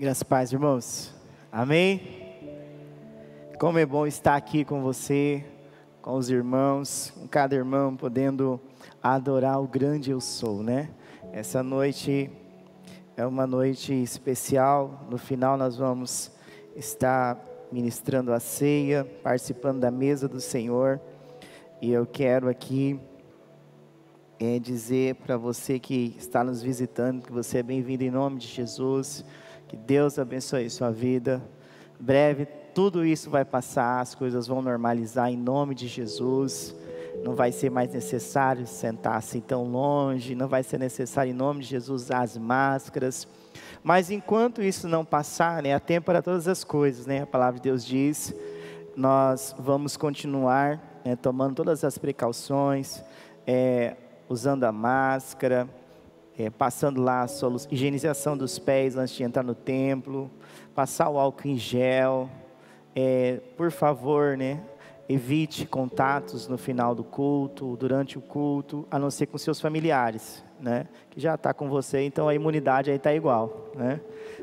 Graças paz, irmãos. Amém? Como é bom estar aqui com você, com os irmãos, com cada irmão podendo adorar o grande eu sou, né? Essa noite é uma noite especial. No final nós vamos estar ministrando a ceia, participando da mesa do Senhor. E eu quero aqui é, dizer para você que está nos visitando que você é bem-vindo em nome de Jesus. Que Deus abençoe sua vida. Breve tudo isso vai passar, as coisas vão normalizar em nome de Jesus. Não vai ser mais necessário sentar assim tão longe, não vai ser necessário em nome de Jesus usar as máscaras. Mas enquanto isso não passar, né, há tempo para todas as coisas, né? A palavra de Deus diz, nós vamos continuar né, tomando todas as precauções, é, usando a máscara, é, passando lá a higienização dos pés antes de entrar no templo, passar o álcool em gel, é, por favor, né? Evite contatos no final do culto, durante o culto, a não ser com seus familiares, né? Que já está com você, então a imunidade aí está igual, né?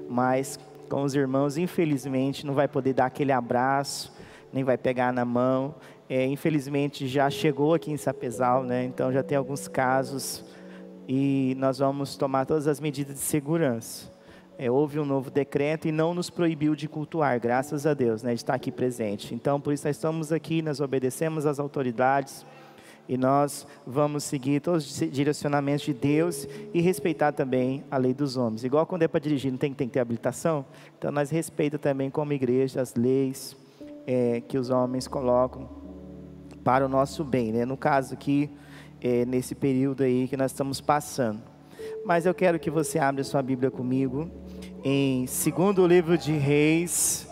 Mas com os irmãos, infelizmente, não vai poder dar aquele abraço, nem vai pegar na mão. É, infelizmente já chegou aqui em Sapezal, né? Então já tem alguns casos e nós vamos tomar todas as medidas de segurança. É, houve um novo decreto e não nos proibiu de cultuar, graças a Deus, né, de estar aqui presente. Então, por isso nós estamos aqui, nós obedecemos às autoridades e nós vamos seguir todos os direcionamentos de Deus e respeitar também a lei dos homens. Igual quando é para dirigir, não tem, tem que ter habilitação? Então, nós respeitamos também como igreja as leis é, que os homens colocam para o nosso bem. Né? No caso aqui, é, nesse período aí que nós estamos passando. Mas eu quero que você abra sua Bíblia comigo em segundo livro de Reis,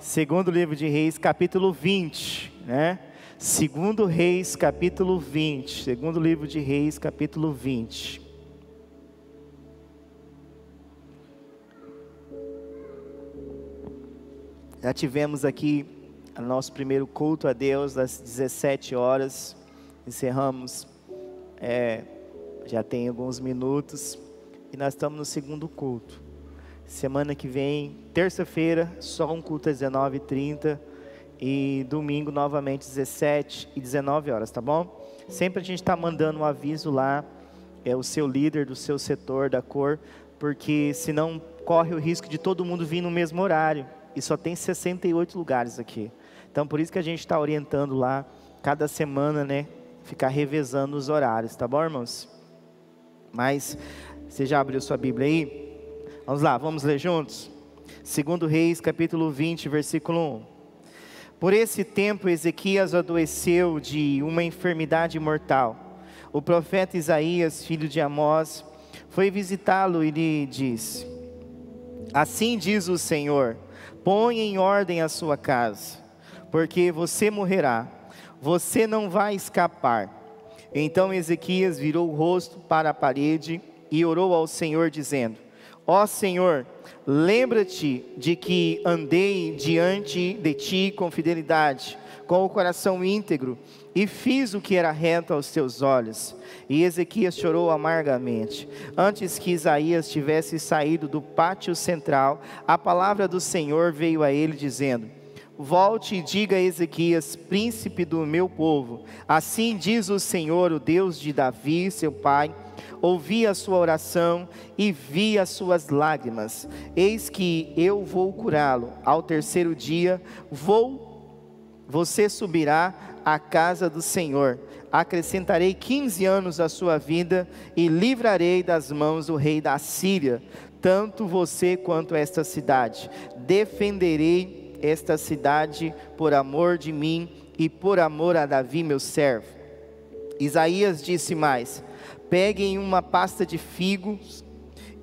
segundo livro de Reis, capítulo 20, né? Segundo Reis, capítulo 20, segundo livro de Reis, capítulo 20. Já tivemos aqui o nosso primeiro culto a Deus às 17 horas. Encerramos, é, já tem alguns minutos, e nós estamos no segundo culto. Semana que vem, terça-feira, só um culto às 19h30 e domingo novamente 17 e 19 horas, tá bom? Sempre a gente está mandando um aviso lá, é o seu líder do seu setor, da cor, porque senão corre o risco de todo mundo vir no mesmo horário. E só tem 68 lugares aqui. Então por isso que a gente está orientando lá, cada semana, né? Ficar revezando os horários, tá bom, irmãos? Mas você já abriu sua Bíblia aí? Vamos lá, vamos ler juntos? Segundo Reis, capítulo 20, versículo 1. Por esse tempo Ezequias adoeceu de uma enfermidade mortal. O profeta Isaías, filho de Amós, foi visitá-lo e lhe disse: Assim diz o Senhor: Põe em ordem a sua casa, porque você morrerá, você não vai escapar. Então Ezequias virou o rosto para a parede e orou ao Senhor, dizendo: Ó Senhor, lembra-te de que andei diante de ti com fidelidade, com o coração íntegro, e fiz o que era reto aos teus olhos. E Ezequias chorou amargamente. Antes que Isaías tivesse saído do pátio central, a palavra do Senhor veio a ele, dizendo: Volte e diga a Ezequias, príncipe do meu povo: Assim diz o Senhor, o Deus de Davi, seu pai ouvi a sua oração e vi as suas lágrimas. Eis que eu vou curá-lo. Ao terceiro dia, vou, você subirá à casa do Senhor. Acrescentarei 15 anos à sua vida e livrarei das mãos do rei da Síria, tanto você quanto esta cidade. Defenderei esta cidade por amor de mim e por amor a Davi, meu servo. Isaías disse mais: Peguem uma pasta de figos,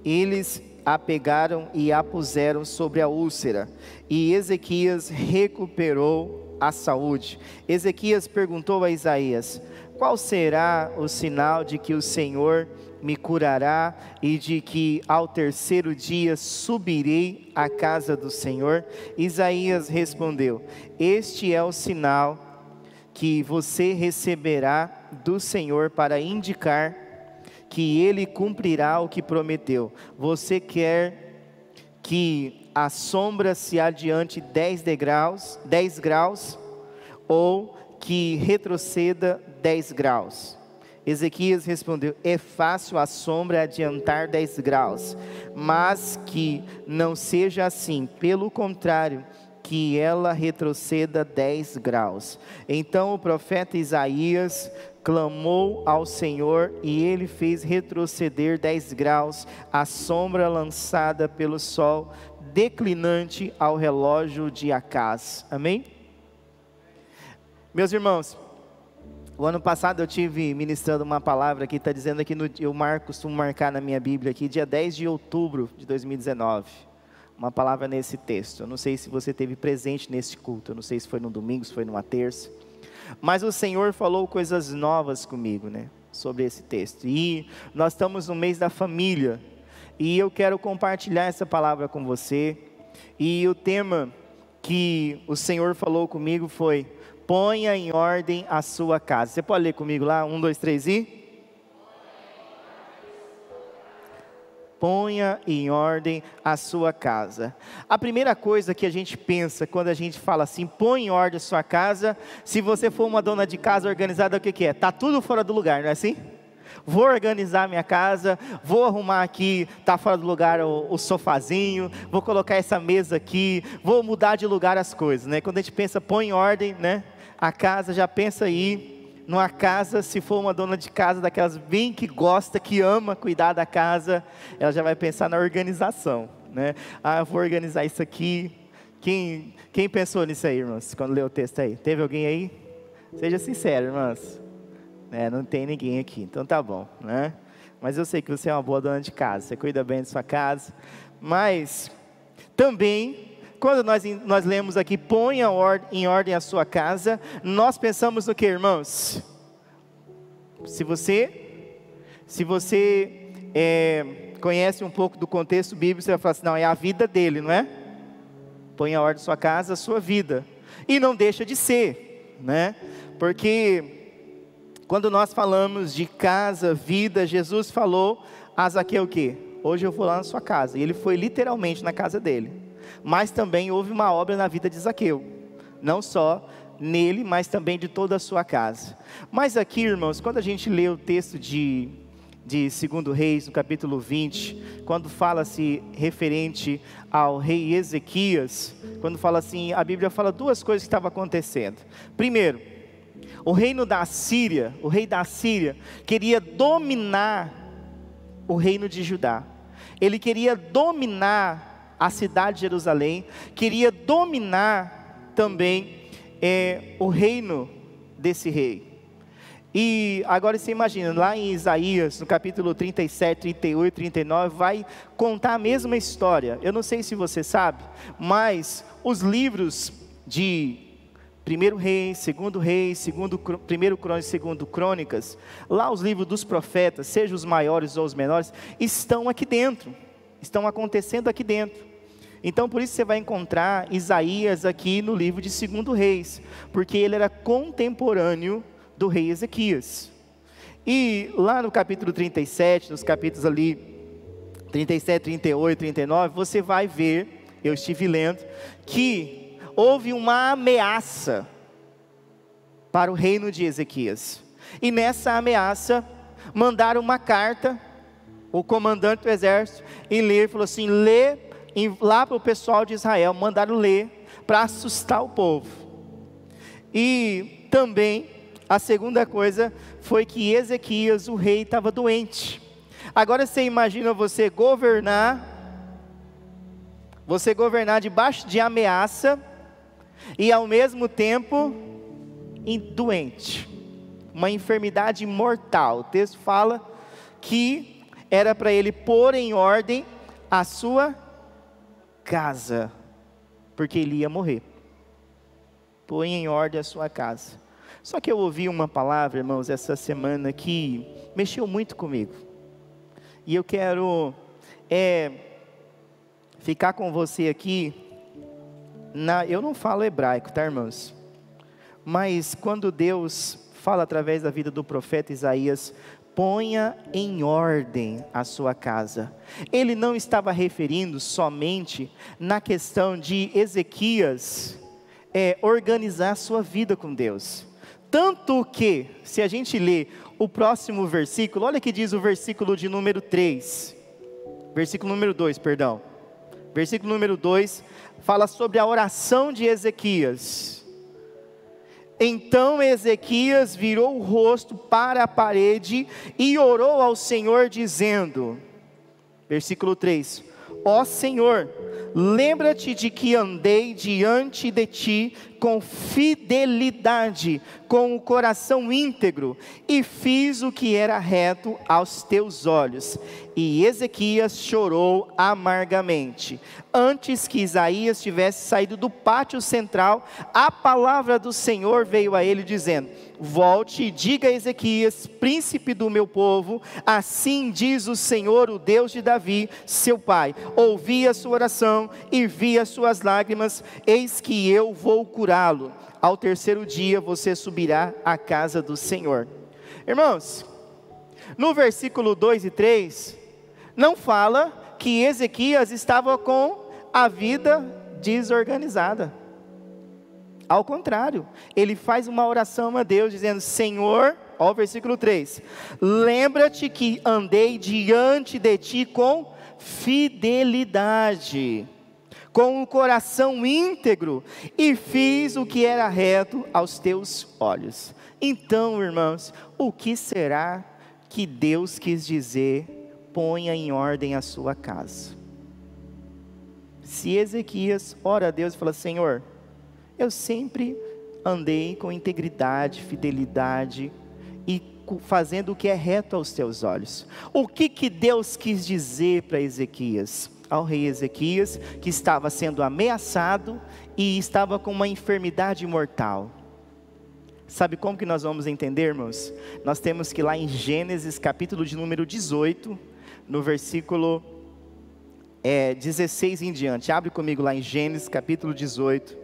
eles a pegaram e a puseram sobre a úlcera, e Ezequias recuperou a saúde. Ezequias perguntou a Isaías: Qual será o sinal de que o Senhor me curará e de que ao terceiro dia subirei à casa do Senhor? Isaías respondeu: Este é o sinal que você receberá do Senhor para indicar que ele cumprirá o que prometeu. Você quer que a sombra se adiante 10 degraus, 10 graus, ou que retroceda 10 graus. Ezequias respondeu: É fácil a sombra adiantar 10 graus, mas que não seja assim, pelo contrário, que ela retroceda 10 graus. Então o profeta Isaías clamou ao Senhor e ele fez retroceder 10 graus a sombra lançada pelo sol declinante ao relógio de Acás. Amém? Meus irmãos, o ano passado eu tive ministrando uma palavra que está dizendo aqui, no, eu marco, costumo marcar na minha Bíblia aqui, dia 10 de outubro de 2019. Uma palavra nesse texto. Eu não sei se você teve presente nesse culto, eu não sei se foi no domingo, se foi numa terça. Mas o Senhor falou coisas novas comigo, né? Sobre esse texto. E nós estamos no mês da família. E eu quero compartilhar essa palavra com você. E o tema que o Senhor falou comigo foi ponha em ordem a sua casa. Você pode ler comigo lá? Um, dois, três e. Ponha em ordem a sua casa. A primeira coisa que a gente pensa quando a gente fala assim, põe em ordem a sua casa, se você for uma dona de casa organizada, o que, que é? Está tudo fora do lugar, não é assim? vou organizar minha casa, vou arrumar aqui, tá fora do lugar o, o, sofazinho, vou colocar essa mesa aqui, vou mudar de lugar as coisas, né? Quando a gente pensa, põe em ordem, né? A casa, já pensa aí numa casa, se for uma dona de casa daquelas bem que gosta, que ama cuidar da casa, ela já vai pensar na organização, né? Ah, eu vou organizar isso aqui. Quem, quem pensou nisso aí, irmãos, quando leu o texto aí? Teve alguém aí? Seja sincero, irmãos. É, não tem ninguém aqui, então tá bom, né? Mas eu sei que você é uma boa dona de casa, você cuida bem da sua casa, mas também quando nós, nós lemos aqui, ponha em ordem a sua casa, nós pensamos no que, irmãos? Se você, se você é, conhece um pouco do contexto bíblico, você vai falar assim: não, é a vida dele, não é? Põe em ordem a sua casa, a sua vida. E não deixa de ser, né? Porque quando nós falamos de casa, vida, Jesus falou a Zaqueu o quê? Hoje eu vou lá na sua casa. E ele foi literalmente na casa dele mas também houve uma obra na vida de Zaqueu, não só nele, mas também de toda a sua casa. Mas aqui, irmãos, quando a gente lê o texto de, de 2 Reis, no capítulo 20, quando fala-se referente ao rei Ezequias, quando fala assim, a Bíblia fala duas coisas que estavam acontecendo. Primeiro, o reino da Síria, o rei da Síria, queria dominar o reino de Judá. Ele queria dominar a cidade de Jerusalém, queria dominar também é, o reino desse rei. E agora você imagina, lá em Isaías, no capítulo 37, 38, 39, vai contar a mesma história. Eu não sei se você sabe, mas os livros de primeiro rei, segundo rei, segundo, primeiro crônicas, segundo crônicas, lá os livros dos profetas, sejam os maiores ou os menores, estão aqui dentro, estão acontecendo aqui dentro. Então, por isso você vai encontrar Isaías aqui no livro de 2 Reis, porque ele era contemporâneo do rei Ezequias. E lá no capítulo 37, nos capítulos ali 37, 38, 39, você vai ver, eu estive lendo, que houve uma ameaça para o reino de Ezequias. E nessa ameaça, mandaram uma carta, o comandante do exército, em ler, falou assim: lê lá para o pessoal de Israel, mandaram ler para assustar o povo. E também a segunda coisa foi que Ezequias, o rei, estava doente. Agora você imagina você governar, você governar debaixo de ameaça e ao mesmo tempo doente, uma enfermidade mortal. O texto fala que era para ele pôr em ordem a sua casa, porque ele ia morrer. Põe em ordem a sua casa. Só que eu ouvi uma palavra, irmãos, essa semana que mexeu muito comigo. E eu quero é, ficar com você aqui. Na, eu não falo hebraico, tá, irmãos? Mas quando Deus fala através da vida do profeta Isaías, ponha em ordem a sua casa. Ele não estava referindo somente na questão de Ezequias é, organizar sua vida com Deus. Tanto que, se a gente ler o próximo versículo, olha que diz o versículo de número 3, versículo número 2, perdão. Versículo número 2 fala sobre a oração de Ezequias. Então Ezequias virou o rosto para a parede e orou ao Senhor, dizendo: Versículo 3: Ó Senhor, lembra-te de que andei diante de ti com fidelidade, com o coração íntegro, e fiz o que era reto aos teus olhos. E Ezequias chorou amargamente. Antes que Isaías tivesse saído do pátio central, a palavra do Senhor veio a ele dizendo: Volte e diga a Ezequias, príncipe do meu povo, assim diz o Senhor, o Deus de Davi, seu pai: Ouvi a sua oração e vi as suas lágrimas, eis que eu vou curá-lo. Ao terceiro dia você subirá à casa do Senhor. Irmãos, no versículo 2 e 3, não fala que Ezequias estava com a vida desorganizada. Ao contrário, ele faz uma oração a Deus dizendo: Senhor, ó o versículo 3: Lembra-te que andei diante de ti com fidelidade, com um coração íntegro, e fiz o que era reto aos teus olhos. Então, irmãos, o que será que Deus quis dizer? Ponha em ordem a sua casa. Se Ezequias ora a Deus e fala: Senhor, eu sempre andei com integridade, fidelidade e fazendo o que é reto aos teus olhos. O que que Deus quis dizer para Ezequias? Ao rei Ezequias, que estava sendo ameaçado e estava com uma enfermidade mortal. Sabe como que nós vamos entender, irmãos? Nós temos que lá em Gênesis, capítulo de número 18, no versículo é, 16 em diante. Abre comigo lá em Gênesis, capítulo 18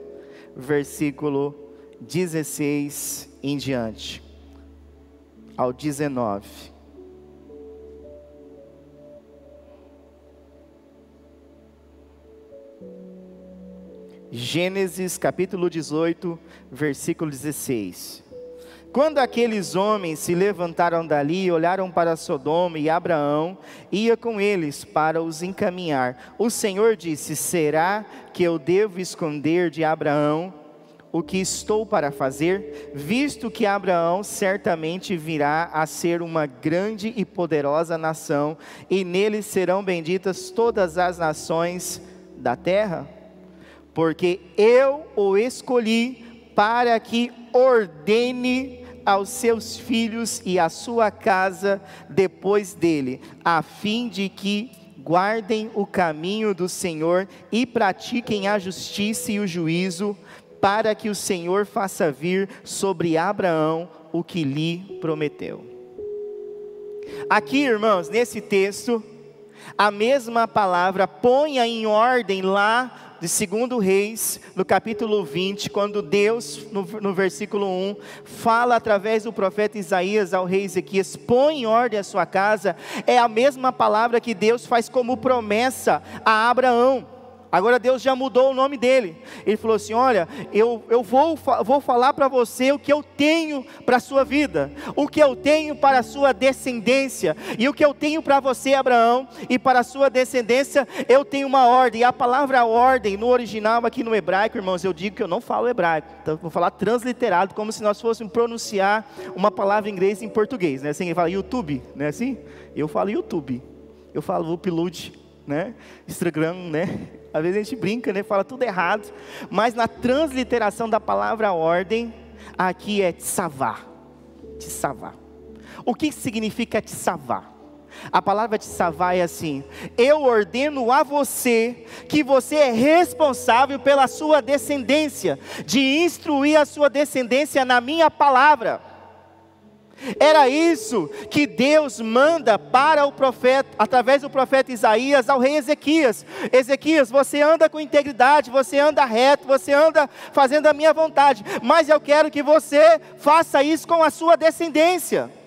versículo 16 em diante, ao 19. Gênesis capítulo 18, versículo 16. Quando aqueles homens se levantaram dali, olharam para Sodoma e Abraão ia com eles para os encaminhar. O Senhor disse: Será que eu devo esconder de Abraão o que estou para fazer, visto que Abraão certamente virá a ser uma grande e poderosa nação, e nele serão benditas todas as nações da terra? Porque eu o escolhi para que ordene aos seus filhos e à sua casa depois dele, a fim de que guardem o caminho do Senhor e pratiquem a justiça e o juízo, para que o Senhor faça vir sobre Abraão o que lhe prometeu. Aqui, irmãos, nesse texto, a mesma palavra ponha em ordem lá de 2 Reis, no capítulo 20, quando Deus, no, no, versículo 1, fala através do profeta Isaías ao rei Ezequias: põe em ordem a sua casa, é a mesma palavra que Deus faz como promessa a Abraão. Agora Deus já mudou o nome dele. Ele falou assim: Olha, eu, eu vou, vou falar para você o que eu tenho para a sua vida, o que eu tenho para a sua descendência, e o que eu tenho para você, Abraão, e para a sua descendência, eu tenho uma ordem. E a palavra ordem, no original, aqui no hebraico, irmãos, eu digo que eu não falo hebraico, então vou falar transliterado, como se nós fôssemos pronunciar uma palavra em inglês em português, né? Assim, ele fala YouTube, né? Assim, eu falo YouTube, eu falo upload, né? Instagram, né? Às vezes a gente brinca, né? Fala tudo errado. Mas na transliteração da palavra ordem, aqui é tsavá. Tsavá. O que significa tsavá? A palavra tsavá é assim: Eu ordeno a você que você é responsável pela sua descendência, de instruir a sua descendência na minha palavra. Era isso que Deus manda para o profeta, através do profeta Isaías ao rei Ezequias. Ezequias, você anda com integridade, você anda reto, você anda fazendo a minha vontade, mas eu quero que você faça isso com a sua descendência.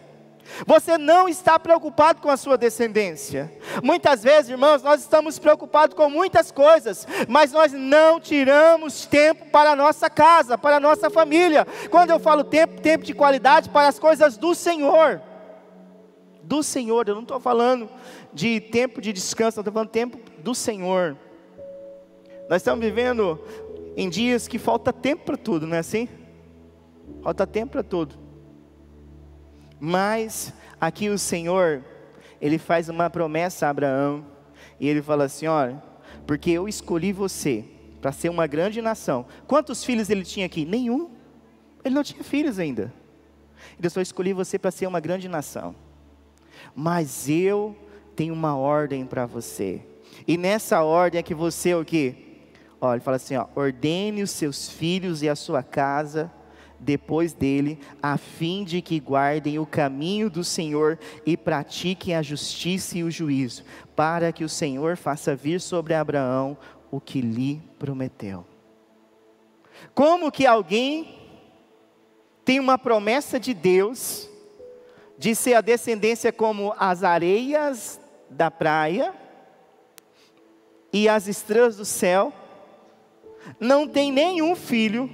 Você não está preocupado com a sua descendência. Muitas vezes, irmãos, nós estamos preocupados com muitas coisas, mas nós não tiramos tempo para a nossa casa, para a nossa família. Quando eu falo tempo, tempo de qualidade para as coisas do Senhor. Do Senhor, eu não estou falando de tempo de descanso, eu estou falando tempo do Senhor. Nós estamos vivendo em dias que falta tempo para tudo, não é assim? Falta tempo para tudo. Mas aqui o Senhor, ele faz uma promessa a Abraão, e ele fala assim: olha, porque eu escolhi você para ser uma grande nação. Quantos filhos ele tinha aqui? Nenhum. Ele não tinha filhos ainda. Ele só escolhi você para ser uma grande nação. Mas eu tenho uma ordem para você. E nessa ordem é que você o que? Olha, ele fala assim, ó, ordene os seus filhos e a sua casa depois dele, a fim de que guardem o caminho do Senhor e pratiquem a justiça e o juízo, para que o Senhor faça vir sobre Abraão o que lhe prometeu. Como que alguém tem uma promessa de Deus de ser a descendência como as areias da praia e as estrelas do céu, não tem nenhum filho,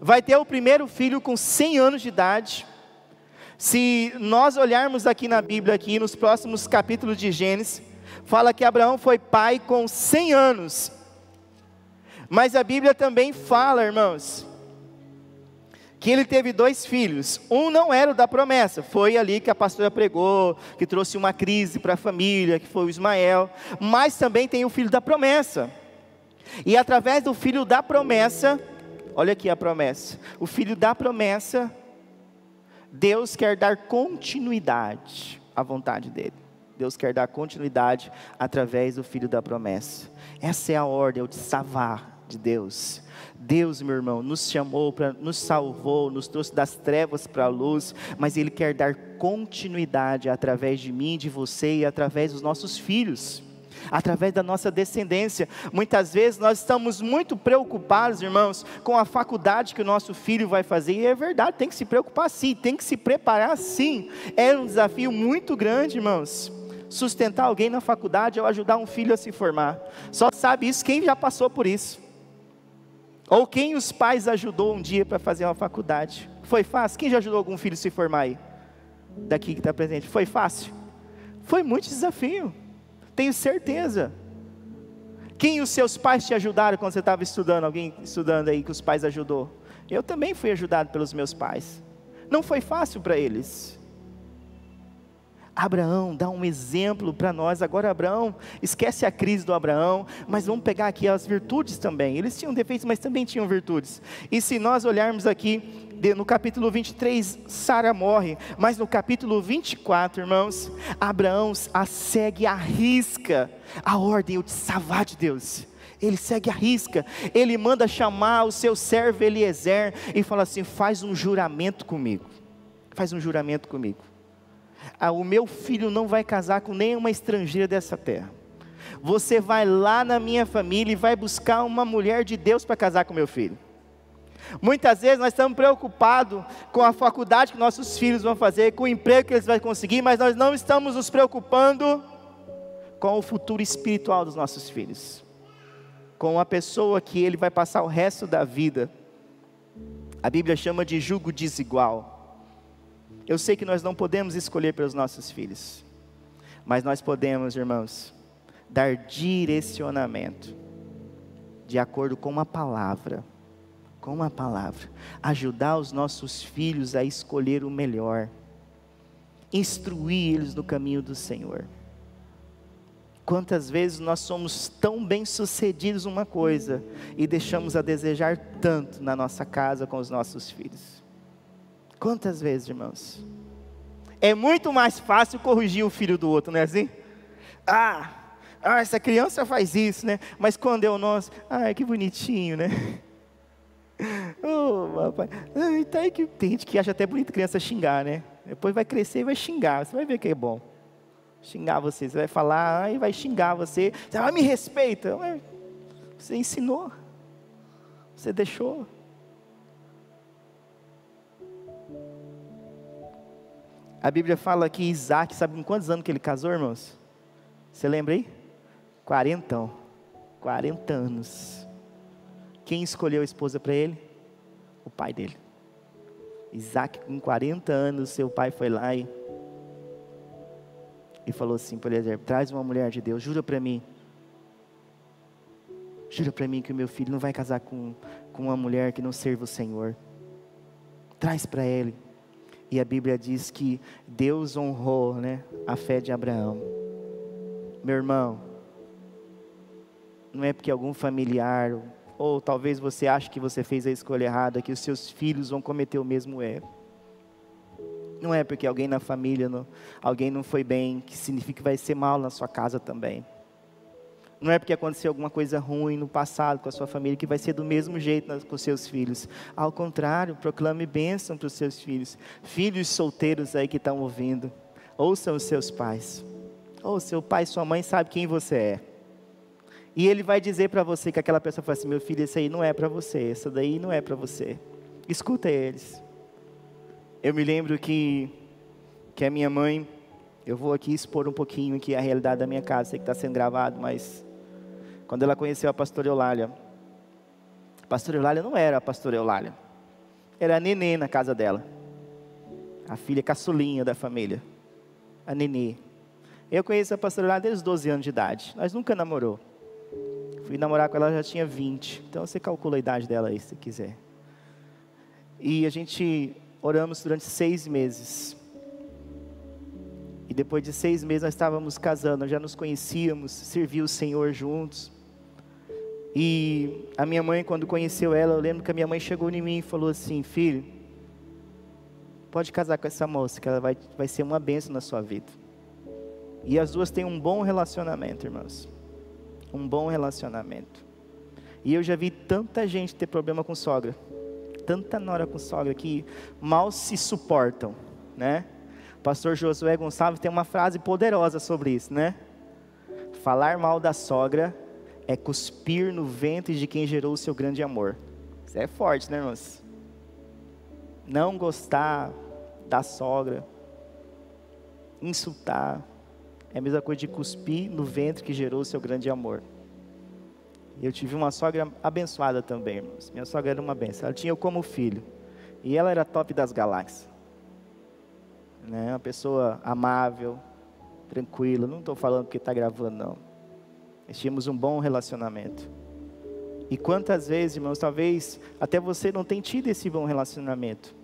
vai ter o primeiro filho com 100 anos de idade. Se nós olharmos aqui na Bíblia, aqui nos próximos capítulos de Gênesis, fala que Abraão foi pai com 100 anos. Mas a Bíblia também fala, irmãos, que ele teve dois filhos. Um não era o da promessa, foi ali que a pastora pregou, que trouxe uma crise para a família, que foi o Ismael. Mas também tem o filho da promessa. E através do filho da promessa, Olha aqui a promessa. O filho da promessa, Deus quer dar continuidade à vontade dele. Deus quer dar continuidade através do filho da promessa. Essa é a ordem, é o de salvar de Deus. Deus, meu irmão, nos chamou, pra, nos salvou, nos trouxe das trevas para a luz, mas Ele quer dar continuidade através de mim, de você e através dos nossos filhos através da nossa descendência. Muitas vezes nós estamos muito preocupados, irmãos, com a faculdade que o nosso filho vai fazer, e é verdade, tem que se preocupar sim, tem que se preparar sim. É um desafio muito grande, irmãos. Sustentar alguém na faculdade ou ajudar um filho a se formar. Só sabe isso quem já passou por isso. Ou quem os pais ajudou um dia para fazer uma faculdade. Foi fácil? Quem já ajudou algum filho a se formar aí? Daqui que está presente. Foi fácil? Foi muito desafio. Tenho certeza. Quem os seus pais te ajudaram quando você estava estudando? Alguém estudando aí que os pais ajudou? Eu também fui ajudado pelos meus pais. Não foi fácil para eles. Abraão dá um exemplo para nós. Agora, Abraão, esquece a crise do Abraão, mas vamos pegar aqui as virtudes também. Eles tinham defeitos, mas também tinham virtudes. E se nós olharmos aqui no capítulo 23, Sara morre, mas no capítulo 24, irmãos, Abraão a segue a risca a ordem de salvar de Deus. Ele segue a risca, ele manda chamar o seu servo Eliezer e fala assim: faz um juramento comigo, faz um juramento comigo. Ah, o meu filho não vai casar com nenhuma estrangeira dessa terra. Você vai lá na minha família e vai buscar uma mulher de Deus para casar com meu filho. Muitas vezes nós estamos preocupados com a faculdade que nossos filhos vão fazer, com o emprego que eles vão conseguir, mas nós não estamos nos preocupando com o futuro espiritual dos nossos filhos, com a pessoa que ele vai passar o resto da vida. A Bíblia chama de jugo desigual. Eu sei que nós não podemos escolher pelos nossos filhos, mas nós podemos, irmãos, dar direcionamento de acordo com uma palavra com uma palavra, ajudar os nossos filhos a escolher o melhor, instruir eles no caminho do Senhor. Quantas vezes nós somos tão bem sucedidos uma coisa e deixamos a desejar tanto na nossa casa com os nossos filhos? Quantas vezes, irmãos? É muito mais fácil corrigir o filho do outro, não é assim? Ah, ah essa criança faz isso, né? Mas quando é o nosso, ah, que bonitinho, né? oh, papai. Então é que tem gente que acha até bonito criança xingar, né? Depois vai crescer e vai xingar. Você vai ver que é bom. Xingar você. Você vai falar e vai xingar você. Você vai, me respeita. Você ensinou. Você deixou. A Bíblia fala que Isaac, sabe em quantos anos que ele casou, irmãos? Você lembra aí? Quarentão. 40 anos. Quem escolheu a esposa para ele? O pai dele. Isaac, com 40 anos, seu pai foi lá e, e falou assim para ele: traz uma mulher de Deus, jura para mim. Jura para mim que o meu filho não vai casar com, com uma mulher que não serve o Senhor. Traz para ele. E a Bíblia diz que Deus honrou né, a fé de Abraão. Meu irmão, não é porque algum familiar, ou talvez você ache que você fez a escolha errada, que os seus filhos vão cometer o mesmo erro. Não é porque alguém na família, não, alguém não foi bem, que significa que vai ser mal na sua casa também. Não é porque aconteceu alguma coisa ruim no passado com a sua família que vai ser do mesmo jeito com seus filhos. Ao contrário, proclame bênção para os seus filhos. Filhos solteiros aí que estão ouvindo, ouçam os seus pais. Ou seu pai e sua mãe sabe quem você é. E ele vai dizer para você que aquela pessoa fala assim: meu filho, esse aí não é para você, essa daí não é para você. Escuta eles. Eu me lembro que, que a minha mãe, eu vou aqui expor um pouquinho aqui a realidade da minha casa, sei que está sendo gravado, mas quando ela conheceu a pastora Eulália, a pastora Eulália não era a pastora Eulália, era a nenê na casa dela, a filha caçulinha da família, a nenê. Eu conheço a pastora Eulália desde os 12 anos de idade, nós nunca namorou. Fui namorar com ela, já tinha 20, então você calcula a idade dela aí, se quiser. E a gente oramos durante seis meses. E depois de seis meses nós estávamos casando, já nos conhecíamos, serviu o Senhor juntos. E a minha mãe, quando conheceu ela, eu lembro que a minha mãe chegou em mim e falou assim: Filho, pode casar com essa moça, que ela vai, vai ser uma bênção na sua vida. E as duas têm um bom relacionamento, irmãos. Um bom relacionamento. E eu já vi tanta gente ter problema com sogra. Tanta nora com sogra que mal se suportam, né? Pastor Josué Gonçalves tem uma frase poderosa sobre isso, né? Falar mal da sogra é cuspir no ventre de quem gerou o seu grande amor. Isso é forte, né, irmãos? Não gostar da sogra, insultar, é a mesma coisa de cuspir no ventre que gerou o seu grande amor. Eu tive uma sogra abençoada também, irmãos. Minha sogra era uma benção. Ela tinha eu como filho. E ela era top das galáxias. Né? Uma pessoa amável, tranquila. Não estou falando que está gravando, não. Nós tínhamos um bom relacionamento. E quantas vezes, irmãos, talvez até você não tenha tido esse bom relacionamento.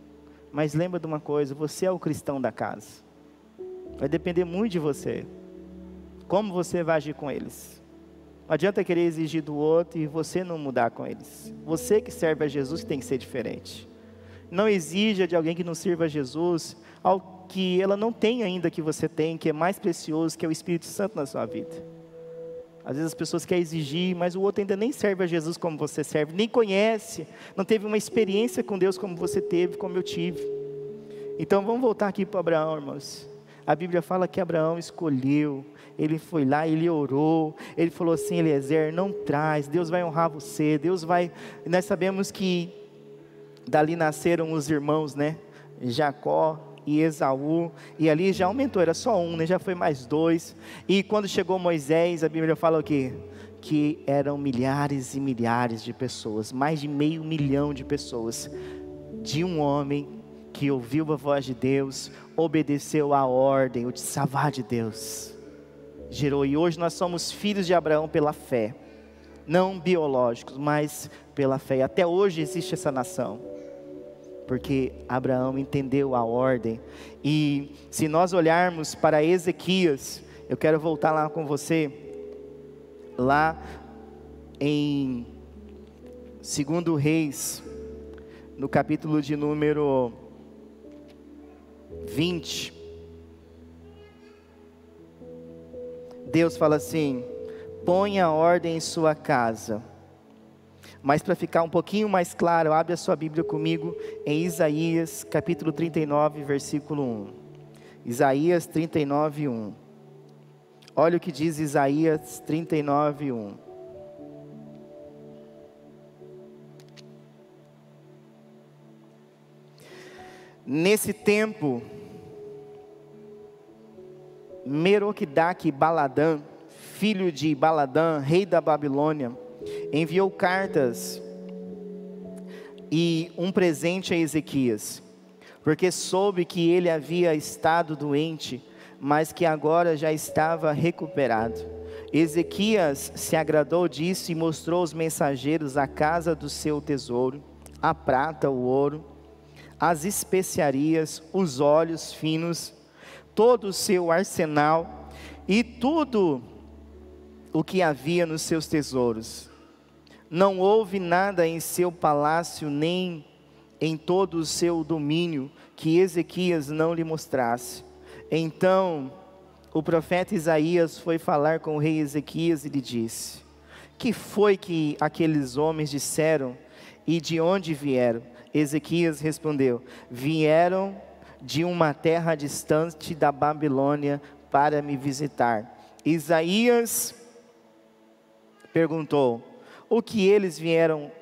Mas lembra de uma coisa, você é o cristão da casa. Vai depender muito de você. Como você vai agir com eles. Não adianta querer exigir do outro e você não mudar com eles. Você que serve a Jesus tem que ser diferente. Não exija de alguém que não sirva a Jesus algo que ela não tem ainda que você tem, que é mais precioso, que é o Espírito Santo na sua vida. Às vezes as pessoas querem exigir, mas o outro ainda nem serve a Jesus como você serve, nem conhece, não teve uma experiência com Deus como você teve, como eu tive. Então vamos voltar aqui para Abraão, irmãos. A Bíblia fala que Abraão escolheu, ele foi lá, ele orou, ele falou assim: Eliezer, não traz, Deus vai honrar você, Deus vai. Nós sabemos que dali nasceram os irmãos, né? Jacó, e Esaú, e ali já aumentou, era só um, né? já foi mais dois. E quando chegou Moisés, a Bíblia fala o quê? Que eram milhares e milhares de pessoas, mais de meio milhão de pessoas, de um homem que ouviu a voz de Deus, obedeceu à ordem, o de salvar de Deus, gerou. E hoje nós somos filhos de Abraão pela fé, não biológicos, mas pela fé. Até hoje existe essa nação porque Abraão entendeu a ordem. E se nós olharmos para Ezequias, eu quero voltar lá com você, lá em 2 Reis, no capítulo de número 20. Deus fala assim: ponha ordem em sua casa mas para ficar um pouquinho mais claro, abre a sua Bíblia comigo em Isaías, capítulo 39, versículo 1. Isaías 39, 1. Olha o que diz Isaías 39, 1. Nesse tempo, Meroquidaque Baladã, filho de Baladã, rei da Babilônia, enviou cartas e um presente a Ezequias, porque soube que ele havia estado doente, mas que agora já estava recuperado. Ezequias se agradou disso e mostrou aos mensageiros a casa do seu tesouro, a prata, o ouro, as especiarias, os óleos finos, todo o seu arsenal e tudo o que havia nos seus tesouros. Não houve nada em seu palácio, nem em todo o seu domínio, que Ezequias não lhe mostrasse. Então o profeta Isaías foi falar com o rei Ezequias e lhe disse: Que foi que aqueles homens disseram e de onde vieram? Ezequias respondeu: Vieram de uma terra distante da Babilônia para me visitar. Isaías perguntou: O que eles vieram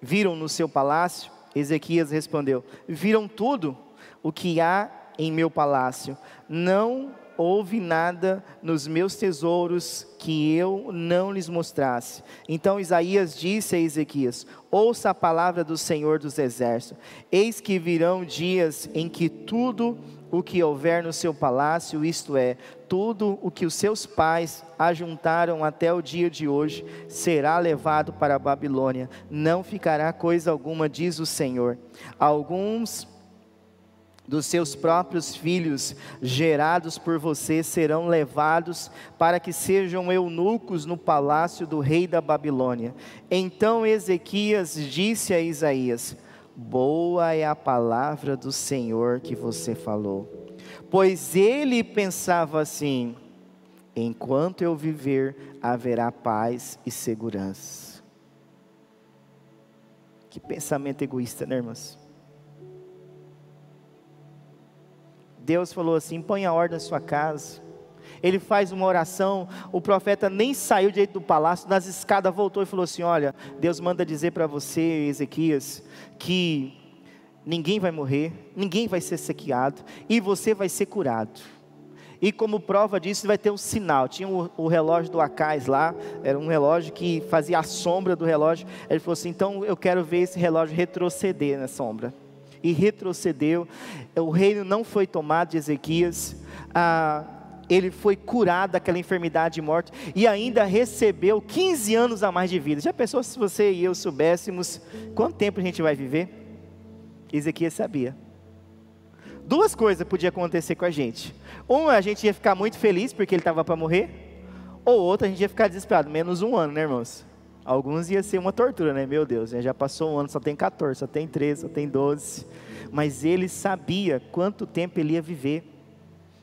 viram no seu palácio? Ezequias respondeu: Viram tudo o que há em meu palácio. Não houve nada nos meus tesouros que eu não lhes mostrasse. Então Isaías disse a Ezequias: Ouça a palavra do Senhor dos Exércitos. Eis que virão dias em que tudo o que houver no seu palácio, isto é, tudo o que os seus pais ajuntaram até o dia de hoje, será levado para a Babilônia. Não ficará coisa alguma, diz o Senhor. Alguns dos seus próprios filhos, gerados por você, serão levados para que sejam eunucos no palácio do rei da Babilônia. Então Ezequias disse a Isaías: Boa é a palavra do Senhor que você falou. Pois ele pensava assim: enquanto eu viver, haverá paz e segurança. Que pensamento egoísta, né, irmãos? Deus falou assim: põe a ordem na sua casa. Ele faz uma oração, o profeta nem saiu direito do palácio, nas escadas voltou e falou assim: Olha, Deus manda dizer para você, Ezequias, que ninguém vai morrer, ninguém vai ser sequeado, e você vai ser curado. E como prova disso, vai ter um sinal. Tinha o, o, relógio do Acais lá, era um relógio que fazia a sombra do relógio. Ele falou assim: então eu quero ver esse relógio retroceder na sombra e retrocedeu. O reino não foi tomado de Ezequias. Ah, ele foi curado daquela enfermidade de morte e ainda recebeu 15 anos a mais de vida. Já pensou se você e eu soubéssemos quanto tempo a gente vai viver? Ezequias sabia. Duas coisas podiam acontecer com a gente. Uma, a gente ia ficar muito feliz porque ele estava para morrer, ou outra, a gente ia ficar desesperado. Menos um ano, né, irmãos? Alguns ia ser uma tortura, né? Meu Deus, já passou um ano, só tem 14, só tem 13, só tem 12. Mas ele sabia quanto tempo ele ia viver.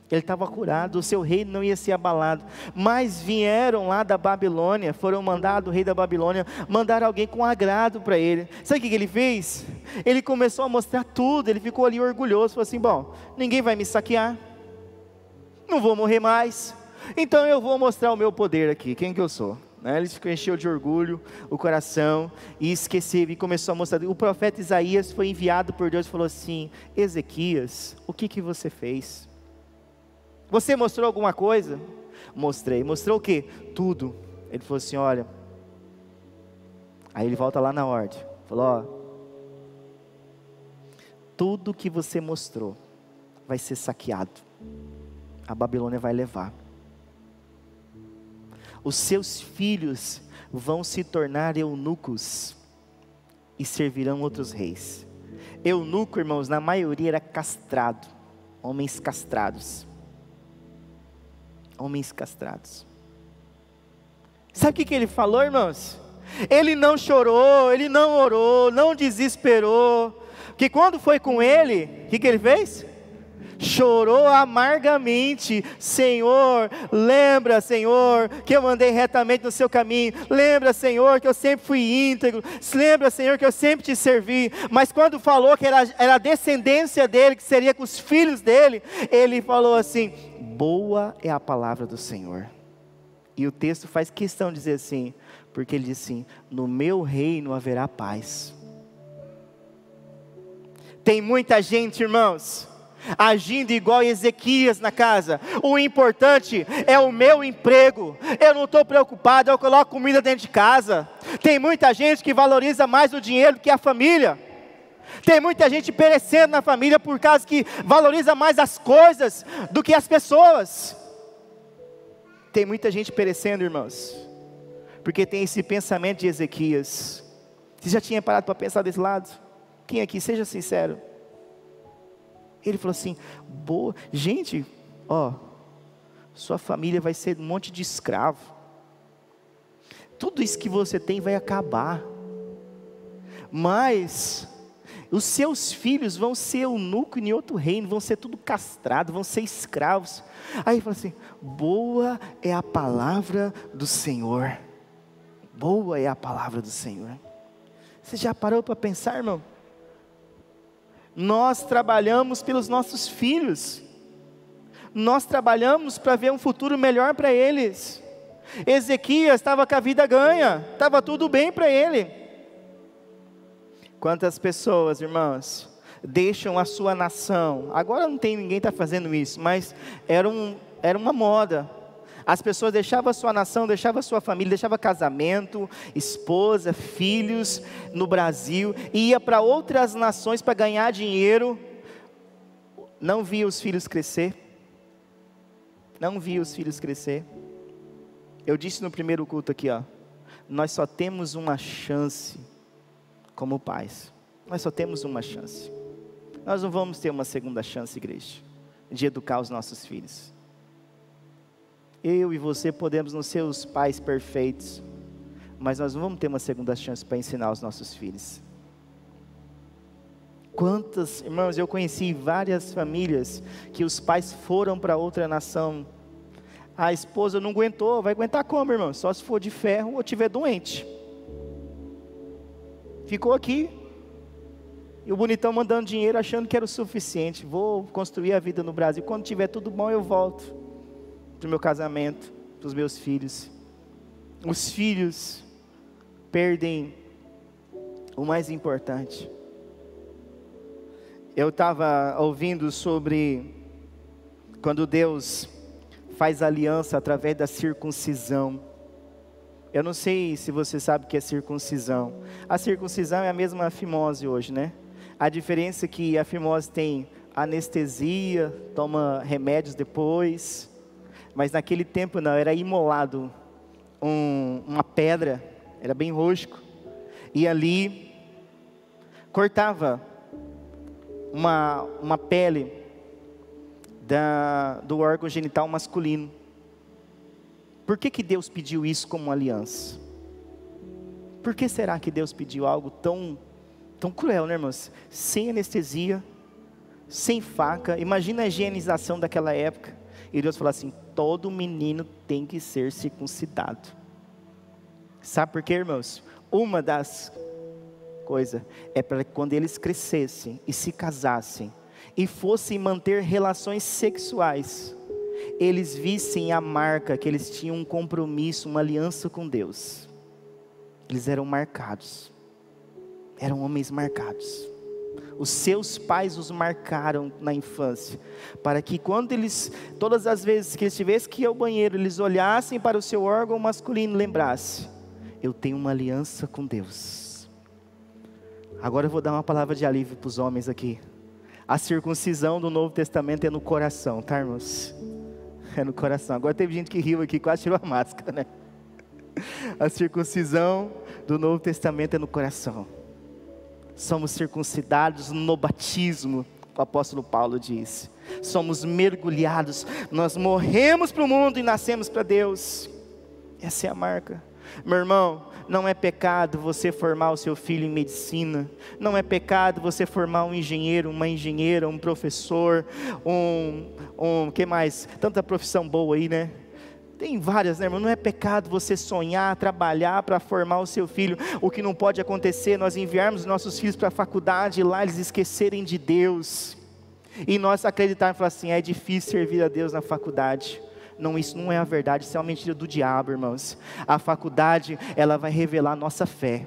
Ele estava curado, o seu reino não ia ser abalado. Mas vieram lá da Babilônia, foram mandados, o rei da Babilônia, mandaram alguém com agrado para ele. Sabe o que, que ele fez? Ele começou a mostrar tudo, ele ficou ali orgulhoso, falou assim: bom, ninguém vai me saquear, não vou morrer mais, então eu vou mostrar o meu poder aqui, quem que eu sou. Né? Ele ficou encheu de orgulho o coração e esqueceu e começou a mostrar. O profeta Isaías foi enviado por Deus e falou assim: Ezequias, o que, que você fez? Você mostrou alguma coisa? Mostrei. Mostrou o que? Tudo. Ele falou assim: Olha. Aí ele volta lá na ordem. Falou: Ó. Tudo que você mostrou vai ser saqueado. A Babilônia vai levar os seus filhos vão se tornar eunucos e servirão outros reis. Eunuco, irmãos, na maioria era castrado, homens castrados. Homens castrados. Sabe o que, que ele falou, irmãos? Ele não chorou, ele não orou, não desesperou. Que quando foi com ele, o que, que ele fez? Chorou amargamente. Senhor, lembra, Senhor, que eu andei retamente no seu caminho. Lembra, Senhor, que eu sempre fui íntegro. Lembra, Senhor, que eu sempre te servi. Mas quando falou que era, era a descendência dele, que seria com os filhos dele, ele falou assim: Boa é a palavra do Senhor. E o texto faz questão de dizer assim, porque ele diz assim: No meu reino haverá paz. Tem muita gente, irmãos, agindo igual Ezequias na casa. O importante é o meu emprego. Eu não estou preocupado, eu coloco comida dentro de casa. Tem muita gente que valoriza mais o dinheiro que a família. Tem muita gente perecendo na família por causa que valoriza mais as coisas do que as pessoas. Tem muita gente perecendo, irmãos, porque tem esse pensamento de Ezequias. Você já tinha parado para pensar desse lado? Quem aqui, seja sincero. Ele falou assim: boa, gente, ó, sua família vai ser um monte de escravo. Tudo isso que você tem vai acabar. Mas os seus filhos vão ser eunuco em outro reino, vão ser tudo castrados, vão ser escravos. Aí fala assim: boa é a palavra do Senhor. Boa é a palavra do Senhor. Você já parou para pensar, irmão? Nós trabalhamos pelos nossos filhos, nós trabalhamos para ver um futuro melhor para eles. Ezequias estava com a vida ganha, estava tudo bem para ele. Quantas pessoas, irmãos, deixam a sua nação? Agora não tem ninguém está fazendo isso, mas era, um, era uma moda. As pessoas deixavam sua nação, deixavam sua família, deixavam casamento, esposa, filhos no Brasil, e ia para outras nações para ganhar dinheiro. Não via os filhos crescer. Não via os filhos crescer. Eu disse no primeiro culto aqui, ó. Nós só temos uma chance como pais. Nós só temos uma chance. Nós não vamos ter uma segunda chance, igreja, de educar os nossos filhos. Eu e você podemos não ser os pais perfeitos, mas nós vamos ter uma segunda chance para ensinar os nossos filhos. Quantas, irmãos, eu conheci várias famílias que os pais foram para outra nação. A esposa não aguentou, vai aguentar como, irmão? Só se for de ferro ou tiver doente. Ficou aqui. E o bonitão mandando dinheiro achando que era o suficiente. Vou construir a vida no Brasil. Quando tiver tudo bom, eu volto para o meu casamento, para os meus filhos. Os filhos perdem o mais importante. Eu estava ouvindo sobre quando Deus faz aliança através da circuncisão. Eu não sei se você sabe o que é circuncisão. A circuncisão é a mesma fimose hoje, né? A diferença é que a fimose tem anestesia, toma remédios depois, mas naquele tempo não, era imolado um, uma pedra, era bem rosco, e ali cortava uma, uma pele da, do órgão genital masculino. Por que, que Deus pediu isso como aliança? Por que será que Deus pediu algo tão, tão cruel, né, irmãos? Sem anestesia, sem faca. Imagina a higienização daquela época. E Deus falou assim: todo menino tem que ser circuncidado. Sabe por quê, irmãos? Uma das coisas é para quando eles crescessem e se casassem e fossem manter relações sexuais, eles vissem a marca que eles tinham um compromisso, uma aliança com Deus. Eles eram marcados, eram homens marcados os seus pais os marcaram na infância, para que quando eles, todas as vezes que eles tivessem que ir ao banheiro, eles olhassem para o seu órgão masculino e lembrassem: eu tenho uma aliança com Deus. Agora eu vou dar uma palavra de alívio para os homens aqui. A circuncisão do Novo Testamento é no coração, tá, irmãos? É no coração. Agora teve gente que riu aqui, quase tirou a máscara, né? A circuncisão do Novo Testamento é no coração somos circuncidados no batismo, o apóstolo Paulo diz. Somos mergulhados, nós morremos para o mundo e nascemos para Deus. Essa é a marca. Meu irmão, não é pecado você formar o seu filho em medicina, não é pecado você formar um engenheiro, uma engenheira, um professor, um, um que mais? Tanta profissão boa aí, né? Tem várias, né, irmão? Não é pecado você sonhar, trabalhar para formar o seu filho. O que não pode acontecer, é nós enviarmos nossos filhos para a faculdade e lá eles esquecerem de Deus. E nós acreditarmos e falar assim: é difícil servir a Deus na faculdade. Não, isso não é a verdade, isso é uma mentira do diabo, irmãos. A faculdade, ela vai revelar a nossa fé.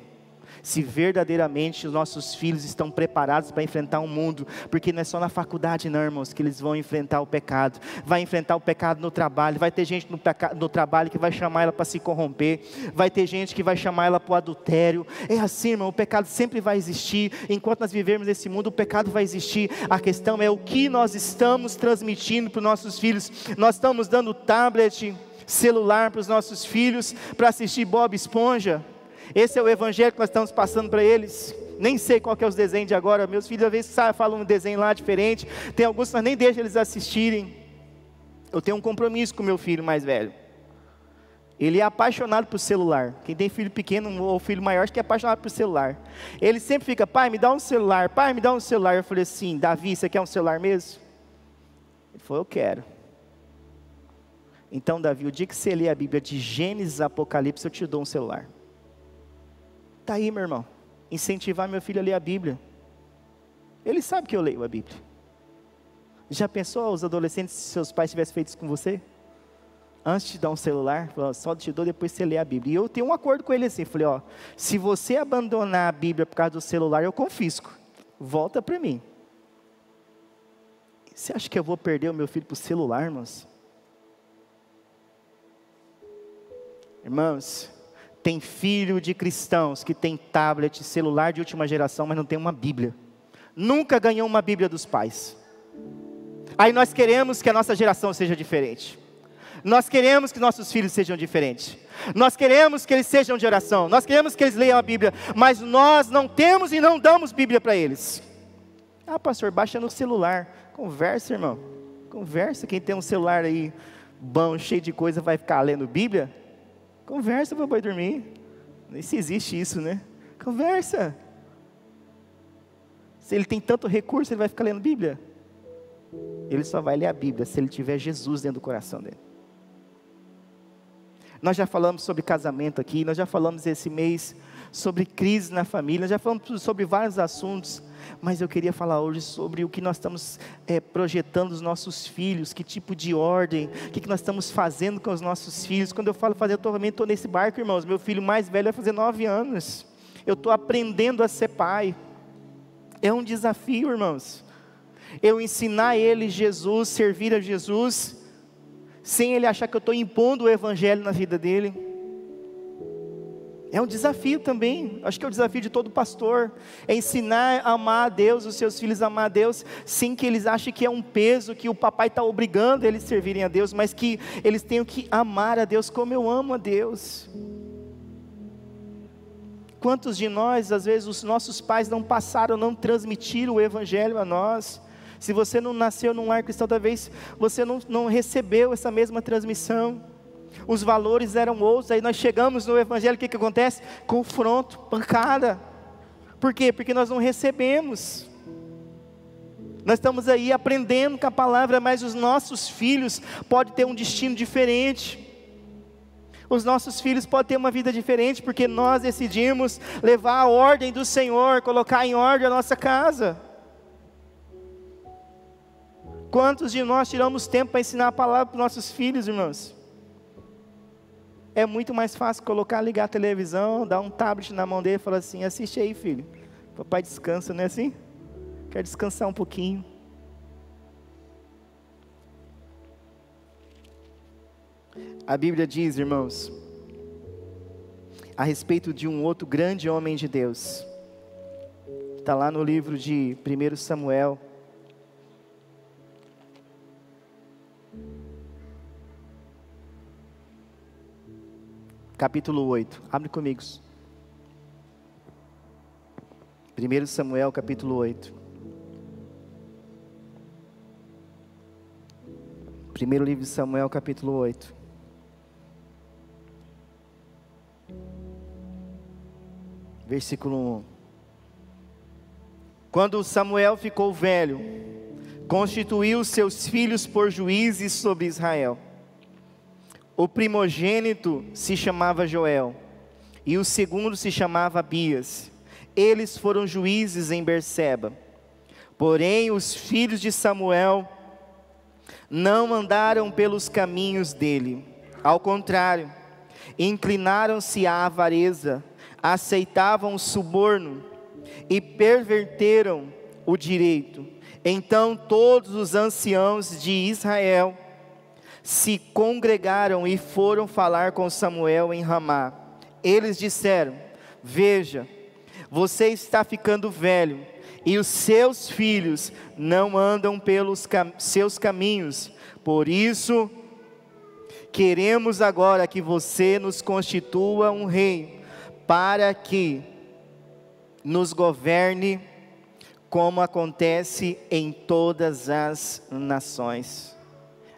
Se verdadeiramente os nossos filhos estão preparados para enfrentar o um mundo, porque não é só na faculdade, não, irmãos, que eles vão enfrentar o pecado, vai enfrentar o pecado no trabalho, vai ter gente no, no trabalho que vai chamar ela para se corromper, vai ter gente que vai chamar ela para o adultério, é assim, irmão, o pecado sempre vai existir, enquanto nós vivermos nesse mundo, o pecado vai existir, a questão é o que nós estamos transmitindo para os nossos filhos, nós estamos dando tablet, celular para os nossos filhos, para assistir Bob Esponja, esse é o evangelho que nós estamos passando para eles. Nem sei qual que é os desenhos de agora. Meus filhos às vezes falam um desenho lá diferente. Tem alguns que nós nem deixamos eles assistirem. Eu tenho um compromisso com meu filho mais velho. Ele é apaixonado por celular. Quem tem filho pequeno ou filho maior, acho que é apaixonado por celular. Ele sempre fica, pai, me dá um celular, pai, me dá um celular. Eu falei assim, Davi, você quer um celular mesmo? Ele falou, eu quero. Então, Davi, o dia que você lê a Bíblia de Gênesis a Apocalipse, eu te dou um celular. Está aí, meu irmão. Incentivar meu filho a ler a Bíblia. Ele sabe que eu leio a Bíblia. Já pensou os adolescentes se seus pais tivessem feito isso com você? Antes de dar um celular, só te dou depois você lê a Bíblia. E eu tenho um acordo com ele assim, falei, ó, se você abandonar a Bíblia por causa do celular, eu confisco. Volta para mim. Você acha que eu vou perder o meu filho para o celular, irmãos? Irmãos, tem filho de cristãos que tem tablet, celular de última geração, mas não tem uma Bíblia. Nunca ganhou uma Bíblia dos pais. Aí nós queremos que a nossa geração seja diferente. Nós queremos que nossos filhos sejam diferentes. Nós queremos que eles sejam de oração. Nós queremos que eles leiam a Bíblia. Mas nós não temos e não damos Bíblia para eles. Ah, pastor, baixa no celular. Conversa, irmão. Conversa. Quem tem um celular aí bom, cheio de coisa, vai ficar lendo Bíblia? Conversa para o pai dormir. Nem se existe isso, né? Conversa. Se ele tem tanto recurso, ele vai ficar lendo Bíblia? Ele só vai ler a Bíblia se ele tiver Jesus dentro do coração dele. Nós já falamos sobre casamento aqui, nós já falamos esse mês sobre crise na família, já falamos sobre vários assuntos mas eu queria falar hoje sobre o que nós estamos é, projetando os nossos filhos, que tipo de ordem, o que, que nós estamos fazendo com os nossos filhos. Quando eu falo fazer, eu também estou nesse barco, irmãos. Meu filho mais velho vai fazer nove anos. Eu estou aprendendo a ser pai. É um desafio, irmãos. Eu ensinar ele Jesus, servir a Jesus, sem ele achar que eu estou impondo o evangelho na vida dele. É um desafio também, acho que é o desafio de todo pastor, é ensinar a amar a Deus, os seus filhos a amar a Deus, sem que eles achem que é um peso, que o papai está obrigando eles a servirem a Deus, mas que eles tenham que amar a Deus como eu amo a Deus. Quantos de nós, às vezes, os nossos pais não passaram, não transmitiram o Evangelho a nós? Se você não nasceu num lar cristão, talvez você não, não recebeu essa mesma transmissão os valores eram outros, aí nós chegamos no Evangelho, o que, que acontece? Confronto, pancada. Por quê? Porque nós não recebemos. Nós estamos aí aprendendo com a palavra, mas os nossos filhos podem ter um destino diferente. Os nossos filhos podem ter uma vida diferente, porque nós decidimos levar a ordem do Senhor, colocar em ordem a nossa casa. Quantos de nós tiramos tempo para ensinar a palavra para os nossos filhos, irmãos? É muito mais fácil colocar, ligar a televisão, dar um tablet na mão dele e falar assim: assiste aí, filho. Papai descansa, não é assim? Quer descansar um pouquinho. A Bíblia diz, irmãos, a respeito de um outro grande homem de Deus. Está lá no livro de 1 Samuel, capítulo 8. Abre comigo. 1 Samuel, capítulo 8. Primeiro livro de Samuel, capítulo 8. Versículo 1. Quando Samuel ficou velho, constituiu seus filhos por juízes sobre Israel. O primogênito se chamava Joel, e o segundo se chamava Abias. Eles foram juízes em Berseba. Porém, os filhos de Samuel não andaram pelos caminhos dele. Ao contrário, inclinaram-se à avareza, aceitavam o suborno e perverteram o direito. Então todos os anciãos de Israel se congregaram e foram falar com Samuel em Ramá. Eles disseram: Veja, você está ficando velho e os seus filhos não andam pelos cam seus caminhos. Por isso, queremos agora que você nos constitua um rei, para que nos governe como acontece em todas as nações.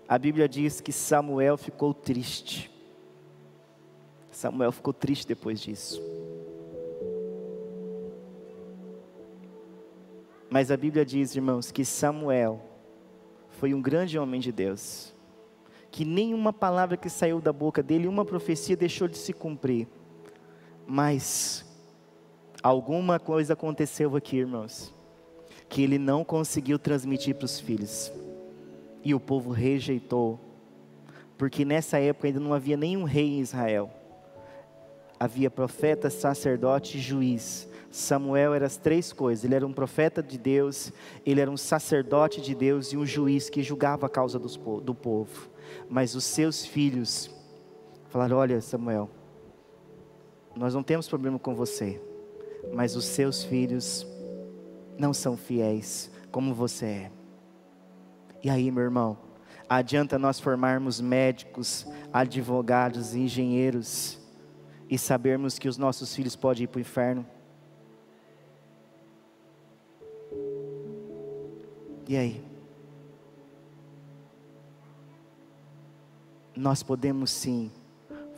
A Bíblia diz que Samuel ficou triste. Samuel ficou triste depois disso. Mas a Bíblia diz, irmãos, que Samuel foi um grande homem de Deus, que nenhuma palavra que saiu da boca dele, uma profecia deixou de se cumprir. Mas alguma coisa aconteceu aqui, irmãos, que ele não conseguiu transmitir para os filhos. E o povo rejeitou, porque nessa época ainda não havia nenhum rei em Israel. Havia profeta, sacerdote e juiz. Samuel era as três coisas: ele era um profeta de Deus, ele era um sacerdote de Deus e um juiz que julgava a causa do povo. Mas os seus filhos falaram: Olha, Samuel, nós não temos problema com você, mas os seus filhos não são fiéis como você é. E aí, meu irmão, adianta nós formarmos médicos, advogados, engenheiros e sabermos que os nossos filhos podem ir para o inferno? E aí? Nós podemos sim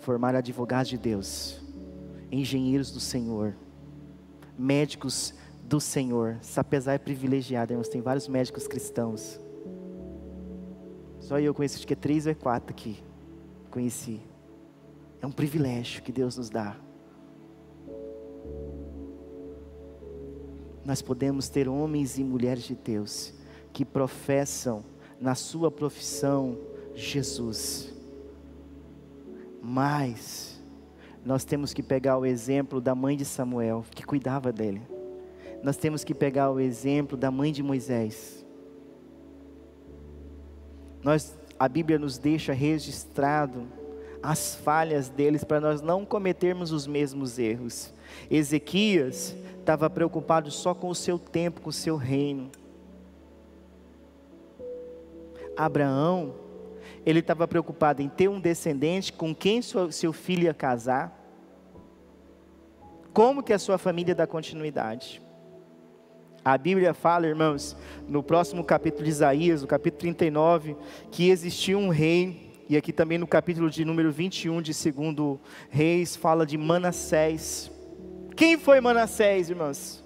formar advogados de Deus, engenheiros do Senhor, médicos do Senhor. Sapezar é privilegiado, irmãos. Tem vários médicos cristãos. Só eu conheço, acho que é três ou é quatro aqui. Conheci. É um privilégio que Deus nos dá. Nós podemos ter homens e mulheres de Deus que professam na sua profissão Jesus. Mas nós temos que pegar o exemplo da mãe de Samuel, que cuidava dele. Nós temos que pegar o exemplo da mãe de Moisés. Nós, a Bíblia nos deixa registrado as falhas deles para nós não cometermos os mesmos erros. Ezequias estava preocupado só com o seu tempo, com o seu reino. Abraão, ele estava preocupado em ter um descendente com quem seu filho ia casar, como que a sua família dá continuidade. A Bíblia fala, irmãos, no próximo capítulo de Isaías, no capítulo 39, que existia um rei, e aqui também no capítulo de número 21 de segundo Reis, fala de Manassés. Quem foi Manassés, irmãos?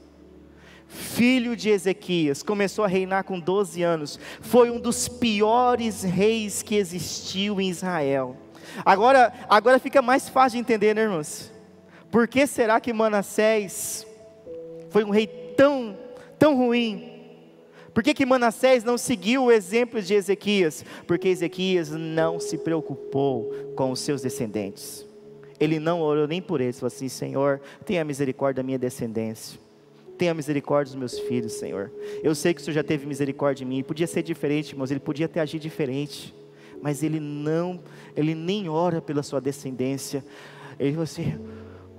filho de Ezequias, começou a reinar com 12 anos, foi um dos piores reis que existiu em Israel. Agora, agora fica mais fácil de entender, né, irmãos? Por que será que Manassés foi um rei tão, tão ruim? Por que, que Manassés não seguiu o exemplo de Ezequias? Porque Ezequias não se preocupou com os seus descendentes. Ele não orou nem por eles, falou assim: Senhor, tenha misericórdia da minha descendência tenha misericórdia dos meus filhos, Senhor. Eu sei que o Senhor já teve misericórdia de mim. Podia ser diferente, irmãos, ele podia ter agido diferente. Mas ele não, ele nem ora pela sua descendência. Ele falou assim: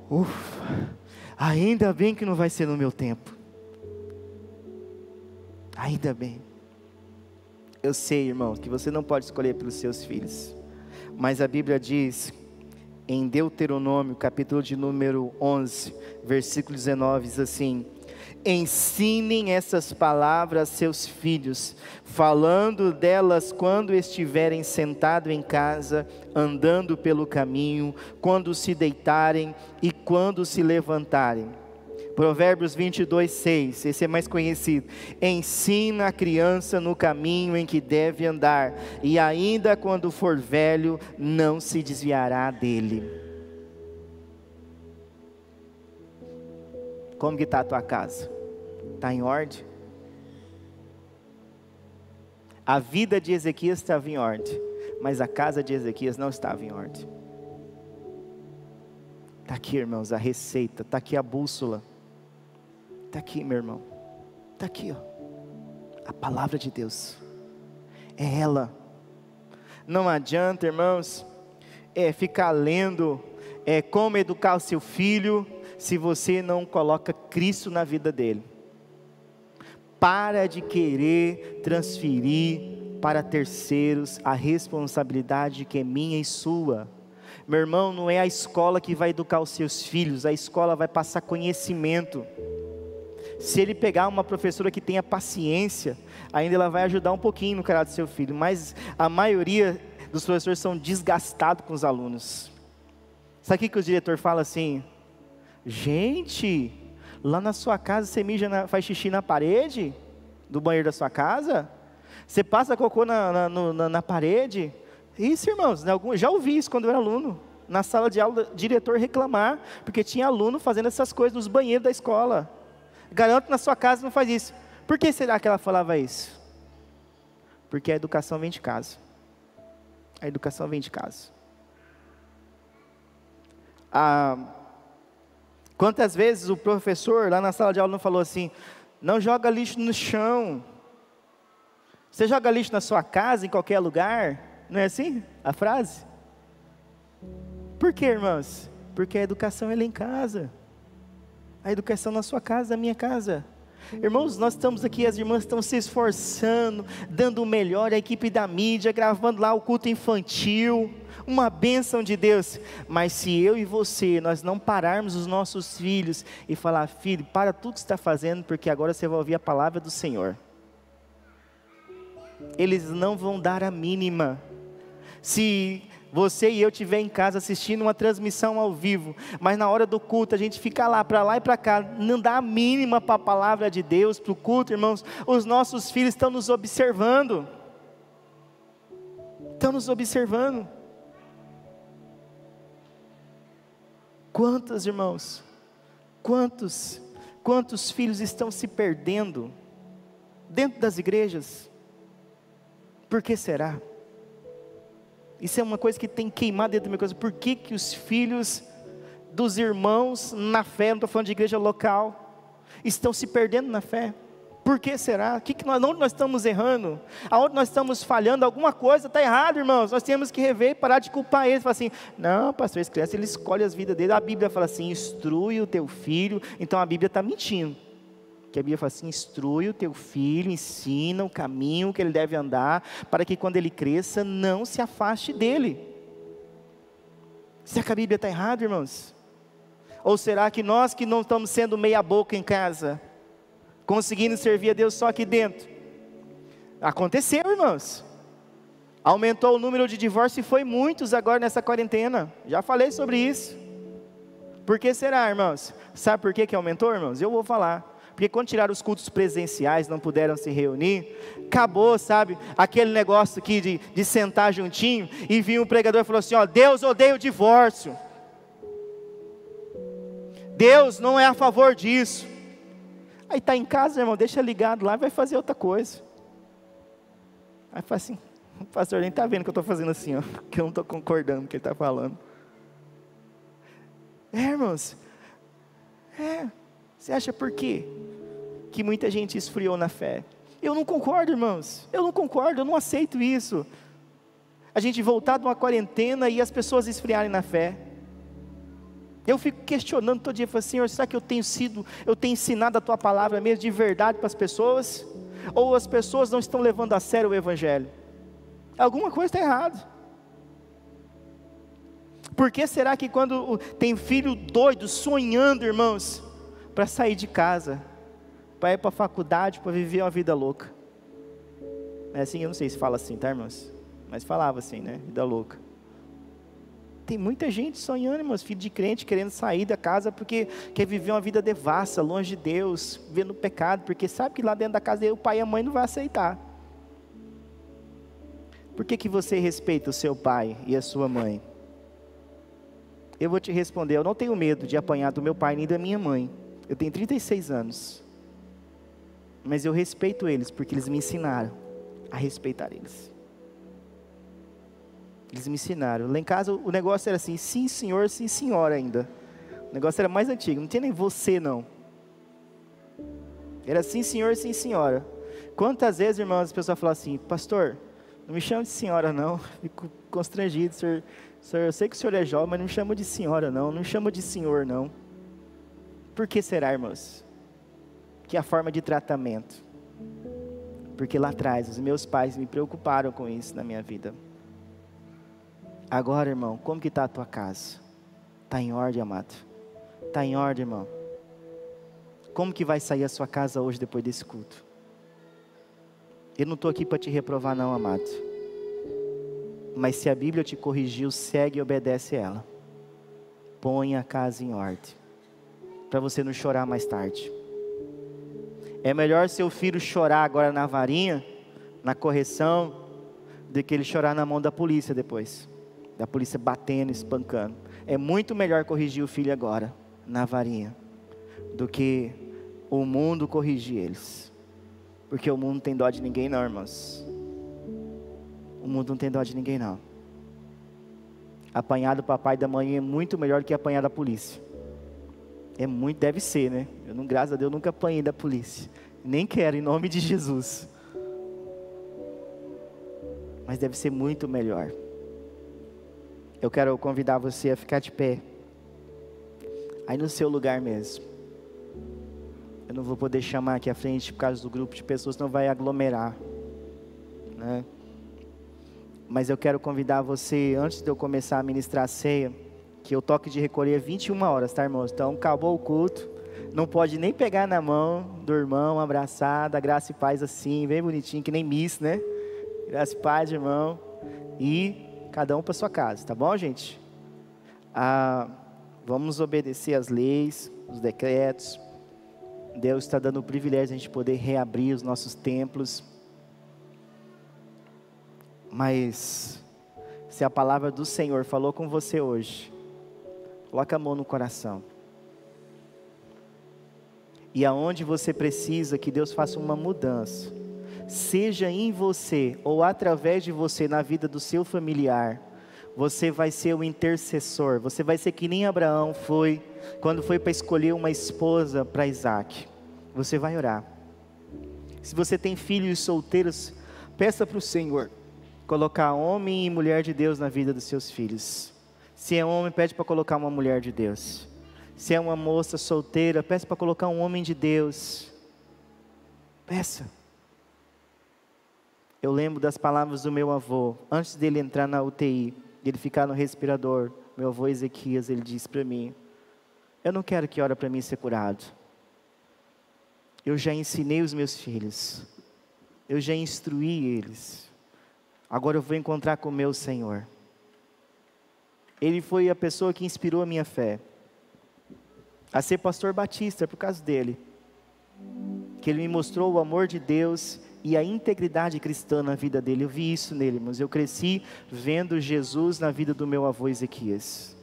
ufa, ainda bem que não vai ser no meu tempo. Ainda bem. Eu sei, irmão, que você não pode escolher pelos seus filhos. Mas a Bíblia diz em Deuteronômio, capítulo de número 11, versículo 19, diz assim: Ensinem essas palavras a seus filhos, falando delas quando estiverem sentados em casa, andando pelo caminho, quando se deitarem e quando se levantarem. Provérbios 22, 6, esse é mais conhecido. Ensina a criança no caminho em que deve andar, e ainda quando for velho, não se desviará dele. Como que está a tua casa? Está em ordem? A vida de Ezequias estava em ordem, mas a casa de Ezequias não estava em ordem. Está aqui, irmãos, a receita, está aqui a bússola. Está aqui, meu irmão. Está aqui, ó. A palavra de Deus. É ela. Não adianta, irmãos, é ficar lendo é como educar o seu filho se você não coloca Cristo na vida dele. Para de querer transferir para terceiros a responsabilidade que é minha e sua. Meu irmão, não é a escola que vai educar os seus filhos, a escola vai passar conhecimento. Se ele pegar uma professora que tenha paciência, ainda ela vai ajudar um pouquinho no caráter do seu filho, mas a maioria dos professores são desgastados com os alunos. Sabe o que o diretor fala assim? Gente, lá na sua casa você mija na, faz xixi na parede do banheiro da sua casa? Você passa cocô na, na, na, na parede? Isso, irmãos, né, já ouvi isso quando eu era aluno. Na sala de aula, diretor reclamar, porque tinha aluno fazendo essas coisas nos banheiros da escola. Garanto que na sua casa não faz isso. Por que será que ela falava isso? Porque a educação vem de casa. A educação vem de casa. Ah, quantas vezes o professor lá na sala de aula não falou assim: não joga lixo no chão. Você joga lixo na sua casa, em qualquer lugar? Não é assim a frase? Por quê, irmãos? Porque a educação é lá em casa. A educação na sua casa, na minha casa. Irmãos, nós estamos aqui, as irmãs estão se esforçando, dando o melhor, a equipe da mídia, gravando lá o culto infantil, uma bênção de Deus. Mas se eu e você, nós não pararmos os nossos filhos e falar, filho, para tudo que está fazendo, porque agora você vai ouvir a palavra do Senhor eles não vão dar a mínima. Se você e eu estiver em casa assistindo uma transmissão ao vivo, mas na hora do culto a gente fica lá, para lá e para cá, não dá a mínima para a palavra de Deus, para o culto, irmãos, os nossos filhos estão nos observando. Estão nos observando. Quantos irmãos, quantos, quantos filhos estão se perdendo dentro das igrejas? Por que será? Isso é uma coisa que tem queimado dentro da minha coisa. Por que, que os filhos dos irmãos na fé, não estou falando de igreja local, estão se perdendo na fé? Por que será? Que que nós, onde nós estamos errando? Aonde nós estamos falhando? Alguma coisa está errada, irmãos. Nós temos que rever e parar de culpar eles. Falar assim, não, pastor, esse criança, ele escolhe as vidas dele. A Bíblia fala assim, instrui o teu filho. Então a Bíblia está mentindo que a Bíblia fala assim: instrui o teu filho, ensina o caminho que ele deve andar, para que quando ele cresça, não se afaste dele. Será que a Bíblia está errada, irmãos? Ou será que nós que não estamos sendo meia-boca em casa, conseguindo servir a Deus só aqui dentro? Aconteceu, irmãos. Aumentou o número de divórcios e foi muitos agora nessa quarentena. Já falei sobre isso. Por que será, irmãos? Sabe por que, que aumentou, irmãos? Eu vou falar. Porque quando tiraram os cultos presenciais, não puderam se reunir, acabou, sabe, aquele negócio aqui de, de sentar juntinho, e vinha um pregador e falou assim: ó, Deus odeia o divórcio. Deus não é a favor disso. Aí está em casa, irmão, deixa ligado lá, vai fazer outra coisa. Aí fala assim, o pastor nem está vendo que eu estou fazendo assim, ó, que eu não estou concordando com o que ele está falando. É, irmãos, é, você acha por quê? Que muita gente esfriou na fé. Eu não concordo, irmãos. Eu não concordo, eu não aceito isso. A gente voltar de uma quarentena e as pessoas esfriarem na fé. Eu fico questionando todo dia, falo, Senhor, será que eu tenho sido, eu tenho ensinado a tua palavra mesmo de verdade para as pessoas? Ou as pessoas não estão levando a sério o Evangelho? Alguma coisa está errada. Por que será que quando tem filho doido, sonhando, irmãos, para sair de casa, para ir para a faculdade, para viver uma vida louca. É assim, eu não sei se fala assim, tá, irmãos? Mas falava assim, né? Vida louca. Tem muita gente sonhando, irmãos, filho de crente, querendo sair da casa porque quer viver uma vida devassa, longe de Deus, vendo pecado, porque sabe que lá dentro da casa o pai e a mãe não vão aceitar. Por que, que você respeita o seu pai e a sua mãe? Eu vou te responder, eu não tenho medo de apanhar do meu pai nem da minha mãe. Eu tenho 36 anos. Mas eu respeito eles porque eles me ensinaram a respeitar eles. Eles me ensinaram. Lá em casa o negócio era assim: sim, senhor, sim, senhora ainda. O negócio era mais antigo, não tinha nem você não. Era sim senhor, sim senhora. Quantas vezes, irmãos, as pessoas falam assim, pastor, não me chama de senhora não, fico constrangido, senhor, senhor, eu sei que o senhor é jovem, mas não me chama de senhora não, não me chama de senhor não. Por que será, irmãos? Que a forma de tratamento. Porque lá atrás os meus pais me preocuparam com isso na minha vida. Agora, irmão, como que está a tua casa? Está em ordem, amado? Está em ordem, irmão? Como que vai sair a sua casa hoje depois desse culto? Eu não estou aqui para te reprovar, não, amado. Mas se a Bíblia te corrigiu, segue e obedece ela. Põe a casa em ordem. Para você não chorar mais tarde. É melhor seu filho chorar agora na varinha, na correção, do que ele chorar na mão da polícia depois. Da polícia batendo, espancando. É muito melhor corrigir o filho agora, na varinha, do que o mundo corrigir eles. Porque o mundo não tem dó de ninguém, não, irmãos. O mundo não tem dó de ninguém, não. Apanhar do papai e da mãe é muito melhor do que apanhar da polícia. É muito, deve ser, né? Eu não, graças a Deus, nunca apanhei da polícia. Nem quero, em nome de Jesus. Mas deve ser muito melhor. Eu quero convidar você a ficar de pé. Aí no seu lugar mesmo. Eu não vou poder chamar aqui à frente por causa do grupo de pessoas, não vai aglomerar. Né? Mas eu quero convidar você, antes de eu começar a ministrar a ceia, que o toque de recolher é 21 horas, tá, irmãos? Então, acabou o culto. Não pode nem pegar na mão do irmão, abraçada, graça e paz assim, bem bonitinho, que nem miss, né? Graça e paz, irmão. E cada um para sua casa, tá bom, gente? Ah, vamos obedecer as leis, os decretos. Deus está dando o privilégio de a gente poder reabrir os nossos templos. Mas, se a palavra do Senhor falou com você hoje, Coloca a mão no coração. E aonde você precisa que Deus faça uma mudança, seja em você ou através de você na vida do seu familiar, você vai ser o intercessor. Você vai ser que nem Abraão foi quando foi para escolher uma esposa para Isaac. Você vai orar. Se você tem filhos solteiros, peça para o Senhor colocar homem e mulher de Deus na vida dos seus filhos. Se é homem, pede para colocar uma mulher de Deus. Se é uma moça solteira, peça para colocar um homem de Deus. Peça. Eu lembro das palavras do meu avô, antes dele entrar na UTI, ele ficar no respirador. Meu avô Ezequias, ele disse para mim: Eu não quero que ore para mim ser curado. Eu já ensinei os meus filhos. Eu já instruí eles. Agora eu vou encontrar com o meu Senhor. Ele foi a pessoa que inspirou a minha fé. A ser pastor batista, por causa dele. Que ele me mostrou o amor de Deus e a integridade cristã na vida dele. Eu vi isso nele, mas eu cresci vendo Jesus na vida do meu avô Ezequias.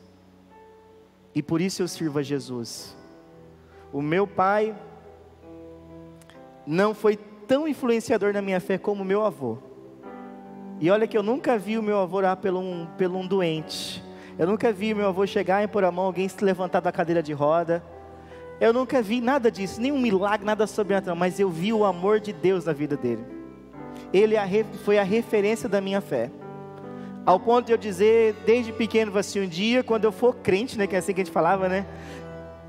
E por isso eu sirvo a Jesus. O meu pai não foi tão influenciador na minha fé como meu avô. E olha que eu nunca vi o meu avô orar pelo um, pelo um doente. Eu nunca vi meu avô chegar e pôr a mão, alguém se levantar da cadeira de roda. Eu nunca vi nada disso, nenhum milagre, nada sobrenatural, mas eu vi o amor de Deus na vida dele. Ele foi a referência da minha fé. Ao ponto de eu dizer, desde pequeno, assim, um dia, quando eu for crente, né, que é assim que a gente falava, né?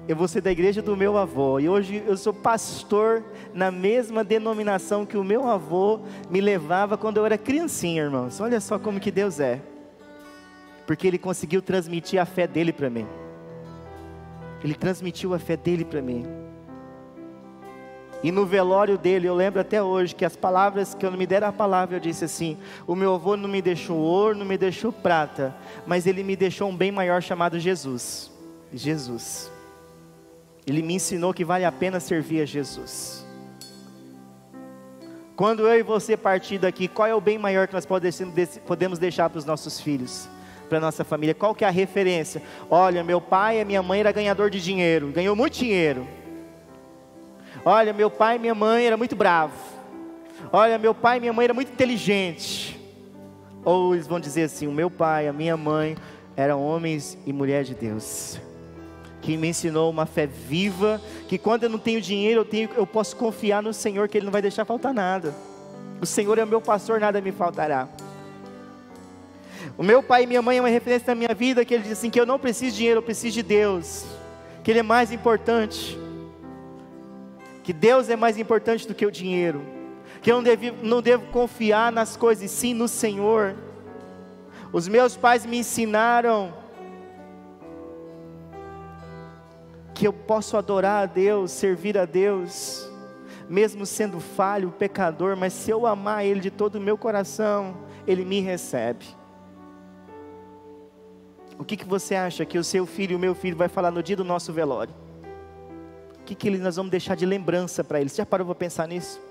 Eu vou ser da igreja do meu avô. E hoje eu sou pastor na mesma denominação que o meu avô me levava quando eu era criancinha, irmãos. Olha só como que Deus é porque ele conseguiu transmitir a fé dele para mim. Ele transmitiu a fé dele para mim. E no velório dele, eu lembro até hoje que as palavras que eu não me deram a palavra, eu disse assim: O meu avô não me deixou ouro, não me deixou prata, mas ele me deixou um bem maior chamado Jesus. Jesus. Ele me ensinou que vale a pena servir a Jesus. Quando eu e você partir daqui, qual é o bem maior que nós podemos deixar para os nossos filhos? Para nossa família. Qual que é a referência? Olha, meu pai e minha mãe era ganhador de dinheiro, ganhou muito dinheiro. Olha, meu pai e minha mãe era muito bravo. Olha, meu pai e minha mãe era muito inteligente. Ou eles vão dizer assim: o meu pai, a minha mãe eram homens e mulheres de Deus. que me ensinou uma fé viva, que quando eu não tenho dinheiro, eu, tenho, eu posso confiar no Senhor, que Ele não vai deixar faltar nada. O Senhor é o meu pastor, nada me faltará. O meu pai e minha mãe é uma referência na minha vida, que ele diz assim, que eu não preciso de dinheiro, eu preciso de Deus. Que Ele é mais importante. Que Deus é mais importante do que o dinheiro. Que eu não devo, não devo confiar nas coisas, sim no Senhor. Os meus pais me ensinaram que eu posso adorar a Deus, servir a Deus, mesmo sendo falho, pecador, mas se eu amar Ele de todo o meu coração, Ele me recebe. O que, que você acha que o seu filho e o meu filho vai falar no dia do nosso velório? O que, que nós vamos deixar de lembrança para eles? Já parou para pensar nisso?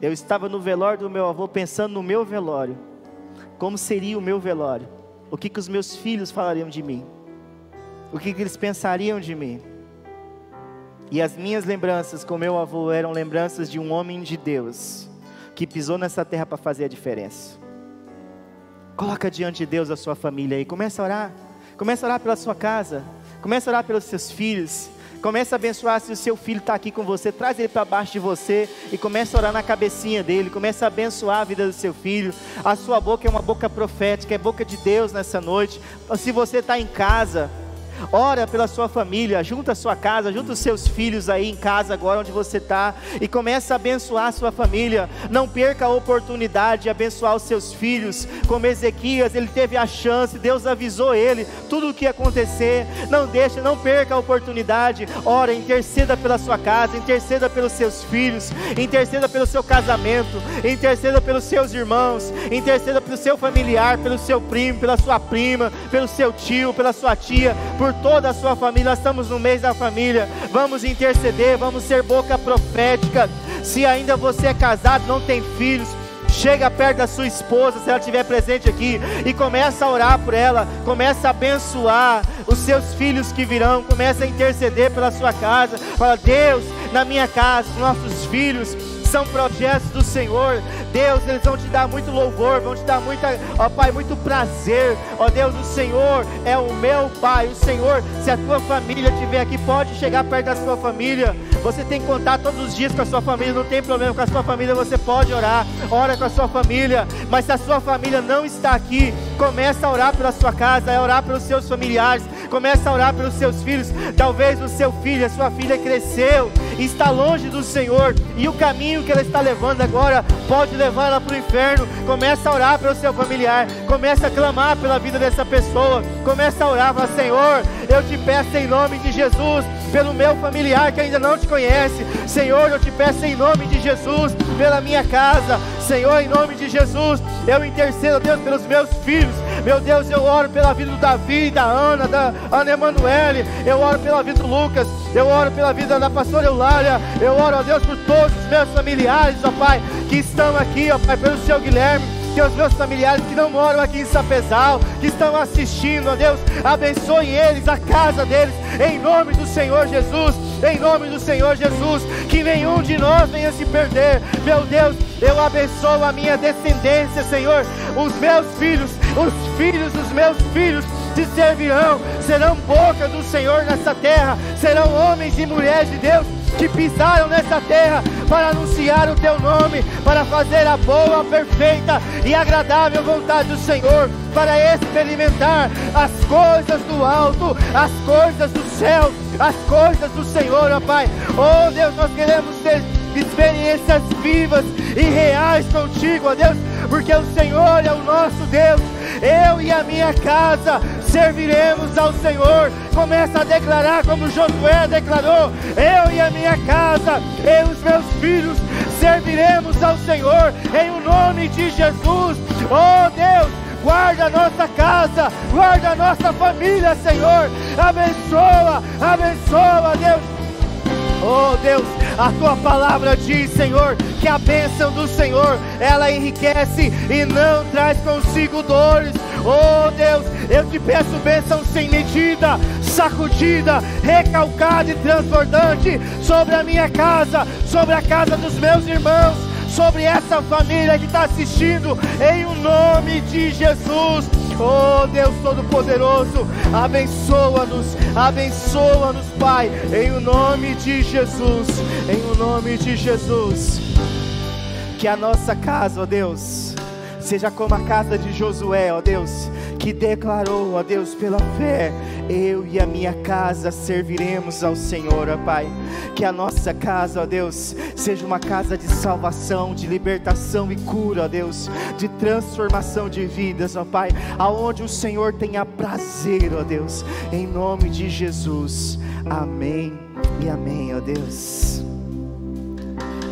Eu estava no velório do meu avô pensando no meu velório. Como seria o meu velório? O que, que os meus filhos falariam de mim? o que, que eles pensariam de mim. E as minhas lembranças com meu avô eram lembranças de um homem de Deus que pisou nessa terra para fazer a diferença. Coloca diante de Deus a sua família aí, começa a orar. Começa a orar pela sua casa, começa a orar pelos seus filhos, Começa a abençoar se o seu filho está aqui com você, traz ele para baixo de você e começa a orar na cabecinha dele, começa a abençoar a vida do seu filho. A sua boca é uma boca profética, é boca de Deus nessa noite. Se você está em casa, Ora pela sua família, junta a sua casa, junta os seus filhos aí em casa agora onde você está e começa a abençoar a sua família. Não perca a oportunidade de abençoar os seus filhos. Como Ezequias, ele teve a chance, Deus avisou ele tudo o que ia acontecer. Não deixe, não perca a oportunidade. Ora, interceda pela sua casa, interceda pelos seus filhos, interceda pelo seu casamento, interceda pelos seus irmãos, interceda pelo seu familiar, pelo seu primo, pela sua prima, pelo seu tio, pela sua tia, por toda a sua família. Nós estamos no mês da família. Vamos interceder, vamos ser boca profética. Se ainda você é casado, não tem filhos, chega perto da sua esposa, se ela estiver presente aqui, e começa a orar por ela, começa a abençoar os seus filhos que virão, começa a interceder pela sua casa. Fala, Deus, na minha casa, nossos filhos são projetos do Senhor. Deus, eles vão te dar muito louvor, vão te dar muita, ó Pai, muito prazer. Ó Deus, o Senhor é o meu Pai. O Senhor, se a tua família estiver aqui, pode chegar perto da sua família. Você tem que contar todos os dias com a sua família, não tem problema com a sua família, você pode orar. Ora com a sua família, mas se a sua família não está aqui, começa a orar pela sua casa, a orar pelos seus familiares, começa a orar pelos seus filhos. Talvez o seu filho, a sua filha cresceu e está longe do Senhor, e o caminho que ela está levando agora pode levar ela para o inferno. Começa a orar pelo seu familiar, começa a clamar pela vida dessa pessoa, começa a orar, fala, Senhor, eu te peço em nome de Jesus, pelo meu familiar que ainda não te conhece, Senhor, eu te peço em nome de Jesus, pela minha casa, Senhor, em nome de Jesus, eu intercedo, Deus, pelos meus filhos, meu Deus, eu oro pela vida do Davi, da Ana, da Ana Emanuele, eu oro pela vida do Lucas, eu oro pela vida da pastora Eulália, eu oro, ó Deus, por todos os meus familiares, ó Pai, que estão aqui, ó Pai, pelo seu Guilherme, que os meus familiares que não moram aqui em Sapezal, que estão assistindo, ó Deus, abençoe eles, a casa deles, em nome do Senhor Jesus, em nome do Senhor Jesus, que nenhum de nós venha se perder, meu Deus, eu abençoo a minha descendência, Senhor, os meus filhos, os filhos dos meus filhos, te servirão, serão boca do Senhor nessa terra, serão homens e mulheres de Deus que pisaram nessa terra para anunciar o teu nome, para fazer a boa, perfeita e agradável vontade do Senhor, para experimentar as coisas do alto, as coisas do céu, as coisas do Senhor, ó Pai. Oh Deus, nós queremos ter experiências vivas e reais contigo, ó Deus, porque o Senhor é o nosso Deus. Eu e a minha casa serviremos ao Senhor. Começa a declarar como Josué declarou: Eu e a minha casa, eu e os meus filhos serviremos ao Senhor em o nome de Jesus. Oh Deus, guarda a nossa casa, guarda a nossa família, Senhor. Abençoa, abençoa, Deus. Oh Deus, a tua palavra diz, Senhor, que a bênção do Senhor ela enriquece e não traz consigo dores. Oh Deus, eu te peço bênção sem medida, sacudida, recalcada e transbordante sobre a minha casa, sobre a casa dos meus irmãos sobre essa família que está assistindo, em o nome de Jesus. Oh Deus Todo-Poderoso, abençoa-nos, abençoa-nos, Pai, em o nome de Jesus, em o nome de Jesus. Que a nossa casa, ó Deus, seja como a casa de Josué, ó Deus, que declarou, ó Deus, pela fé, eu e a minha casa serviremos ao Senhor, ó Pai. Que a nossa casa, ó Deus, seja uma casa de salvação, de libertação e cura, ó Deus, de transformação de vidas, ó Pai, aonde o Senhor tenha prazer, ó Deus, em nome de Jesus. Amém e amém, ó Deus.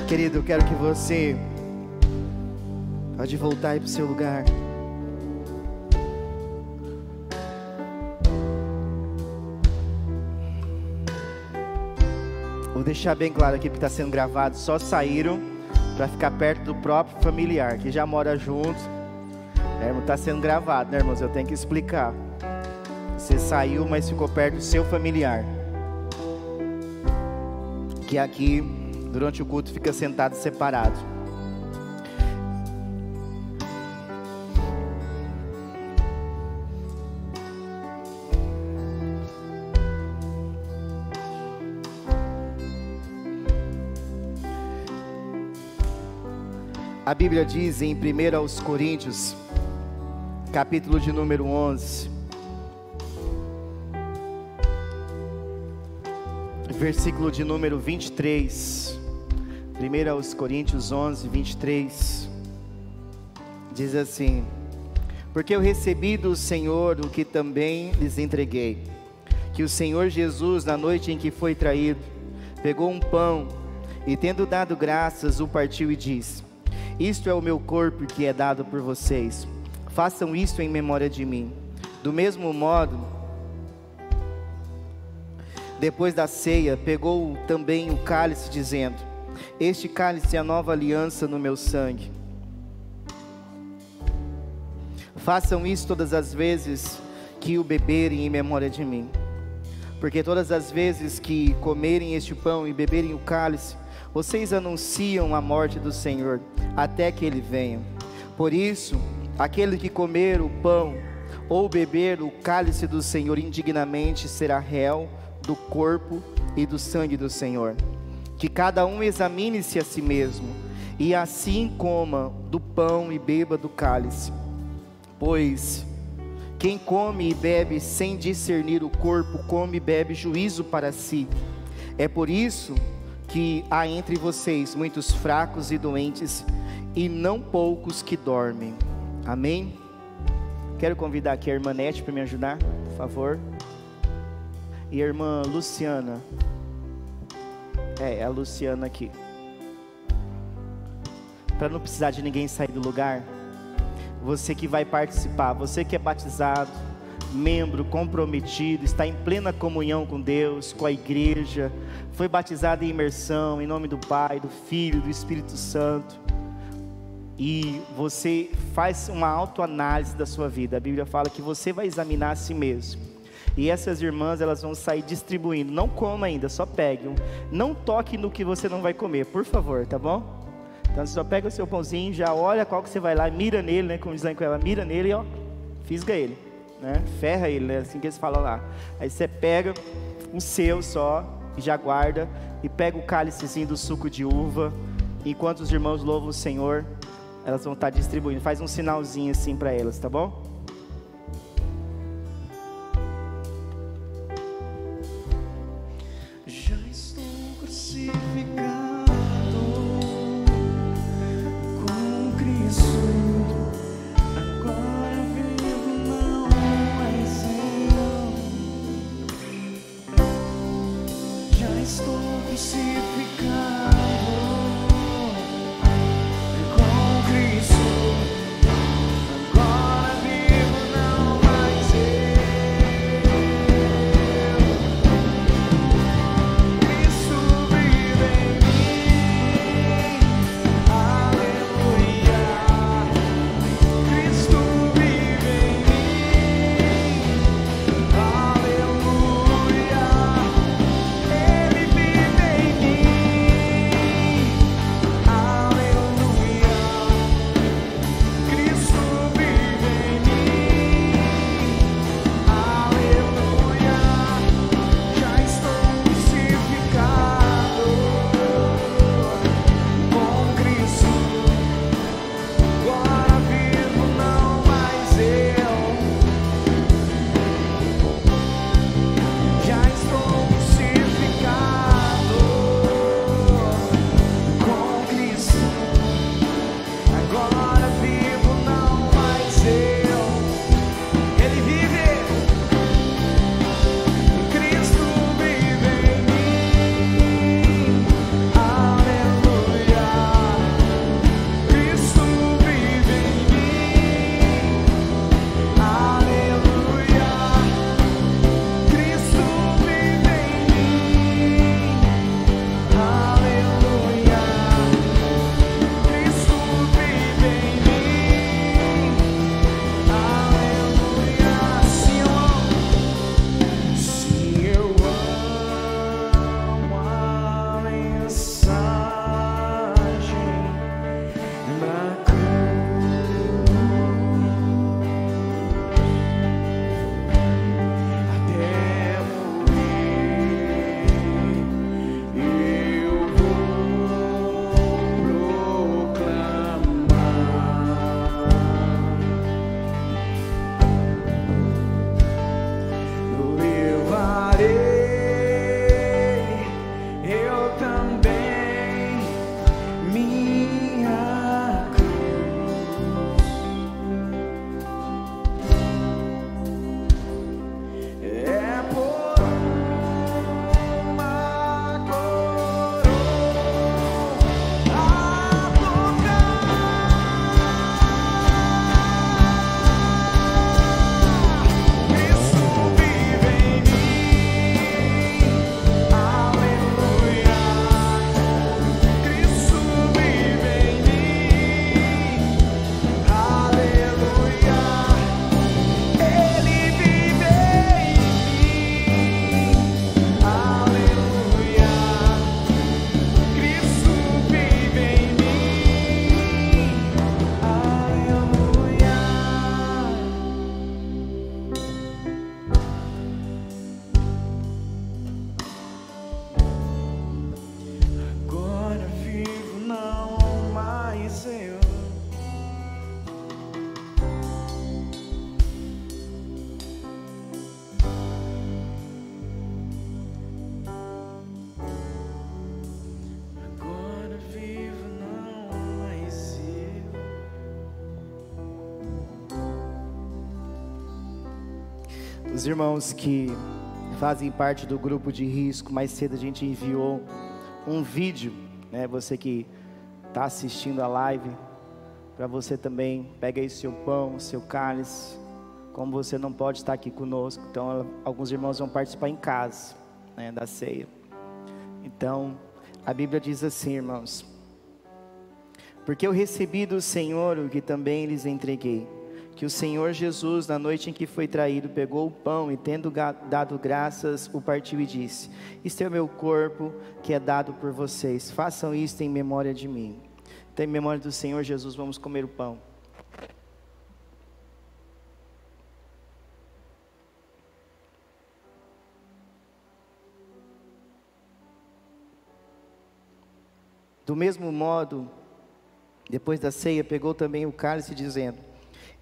Querido, eu quero que você pode voltar aí para o seu lugar. Vou deixar bem claro aqui que está sendo gravado. Só saíram para ficar perto do próprio familiar que já mora junto. É, está sendo gravado, né, irmãos? Eu tenho que explicar. Você saiu, mas ficou perto do seu familiar. Que aqui, durante o culto, fica sentado separado. A Bíblia diz em 1 aos Coríntios, capítulo de número 11, versículo de número 23. 1 aos Coríntios 11, 23. Diz assim: Porque eu recebi do Senhor o que também lhes entreguei, que o Senhor Jesus, na noite em que foi traído, pegou um pão e, tendo dado graças, o partiu e disse: isto é o meu corpo que é dado por vocês. Façam isto em memória de mim. Do mesmo modo, depois da ceia, pegou também o cálice, dizendo: Este cálice é a nova aliança no meu sangue. Façam isso todas as vezes que o beberem em memória de mim. Porque todas as vezes que comerem este pão e beberem o cálice, vocês anunciam a morte do Senhor até que ele venha. Por isso, aquele que comer o pão ou beber o cálice do Senhor indignamente será réu do corpo e do sangue do Senhor. Que cada um examine-se a si mesmo, e assim coma do pão e beba do cálice. Pois quem come e bebe sem discernir o corpo, come e bebe juízo para si. É por isso que há entre vocês muitos fracos e doentes, e não poucos que dormem. Amém? Quero convidar aqui a irmã Nete para me ajudar, por favor. E a irmã Luciana. É, é a Luciana aqui. Para não precisar de ninguém sair do lugar. Você que vai participar, você que é batizado, membro comprometido, está em plena comunhão com Deus, com a igreja, foi batizado em imersão, em nome do Pai, do Filho, do Espírito Santo. E você faz uma autoanálise da sua vida. A Bíblia fala que você vai examinar a si mesmo. E essas irmãs, elas vão sair distribuindo. Não coma ainda, só pegue. Não toque no que você não vai comer, por favor, tá bom? Então você só pega o seu pãozinho, já olha qual que você vai lá, mira nele, né? Como dizem com ela, mira nele e ó, fisga ele né? Ferra ele, né? assim que eles falam lá. Aí você pega um seu só e já guarda e pega o cálicezinho do suco de uva. Enquanto os irmãos louvam o Senhor, elas vão estar distribuindo. Faz um sinalzinho assim para elas, tá bom? Os irmãos que fazem parte do grupo de risco, mais cedo a gente enviou um vídeo, né? Você que está assistindo a live, para você também pega aí seu pão, seu cálice. Como você não pode estar aqui conosco, então alguns irmãos vão participar em casa, né, da ceia. Então, a Bíblia diz assim, irmãos: Porque eu recebi do Senhor o que também lhes entreguei que o Senhor Jesus, na noite em que foi traído, pegou o pão e, tendo dado graças, o partiu e disse: Este é o meu corpo que é dado por vocês, façam isto em memória de mim. Então, em memória do Senhor Jesus, vamos comer o pão. Do mesmo modo, depois da ceia, pegou também o cálice, dizendo: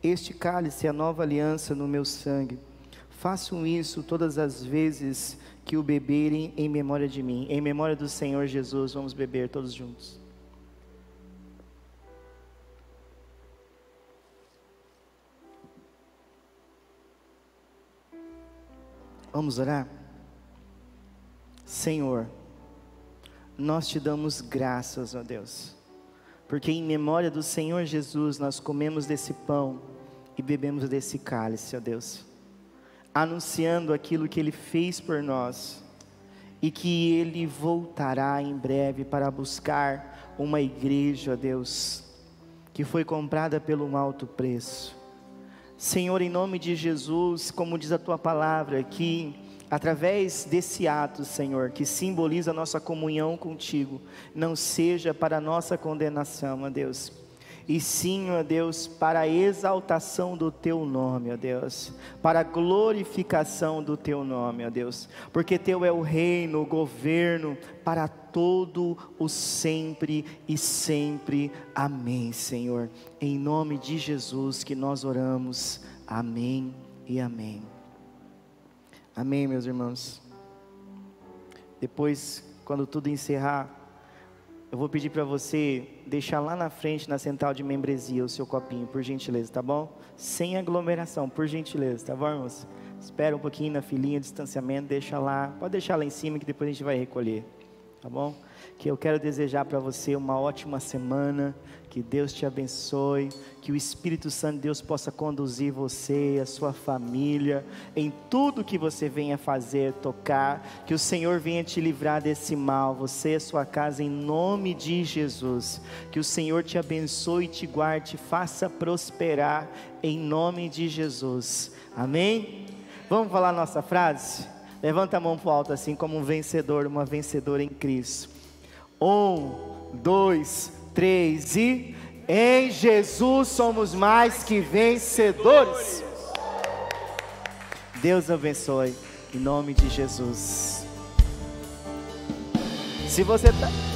este cálice é a nova aliança no meu sangue. Façam isso todas as vezes que o beberem em memória de mim. Em memória do Senhor Jesus, vamos beber todos juntos. Vamos orar? Senhor, nós te damos graças, ó Deus porque em memória do Senhor Jesus nós comemos desse pão e bebemos desse cálice, ó Deus, anunciando aquilo que Ele fez por nós e que Ele voltará em breve para buscar uma igreja, ó Deus, que foi comprada pelo um alto preço. Senhor, em nome de Jesus, como diz a tua palavra aqui, através desse ato, Senhor, que simboliza a nossa comunhão contigo, não seja para a nossa condenação, ó Deus, e sim, ó Deus, para a exaltação do teu nome, ó Deus, para a glorificação do teu nome, ó Deus, porque teu é o reino, o governo para todo o sempre e sempre. Amém, Senhor. Em nome de Jesus que nós oramos. Amém e amém. Amém, meus irmãos. Depois, quando tudo encerrar, eu vou pedir para você deixar lá na frente, na central de membresia, o seu copinho, por gentileza, tá bom? Sem aglomeração, por gentileza, tá bom, irmãos? Espera um pouquinho na filinha, distanciamento, deixa lá. Pode deixar lá em cima que depois a gente vai recolher, tá bom? Que eu quero desejar para você uma ótima semana que Deus te abençoe, que o Espírito Santo de Deus possa conduzir você, a sua família, em tudo que você venha fazer, tocar, que o Senhor venha te livrar desse mal, você e sua casa, em nome de Jesus. Que o Senhor te abençoe, te guarde, faça prosperar, em nome de Jesus. Amém? Vamos falar nossa frase? Levanta a mão para alto, assim como um vencedor, uma vencedora em Cristo. Um, dois, 3 e em Jesus somos mais que vencedores. Deus abençoe em nome de Jesus. Se você está.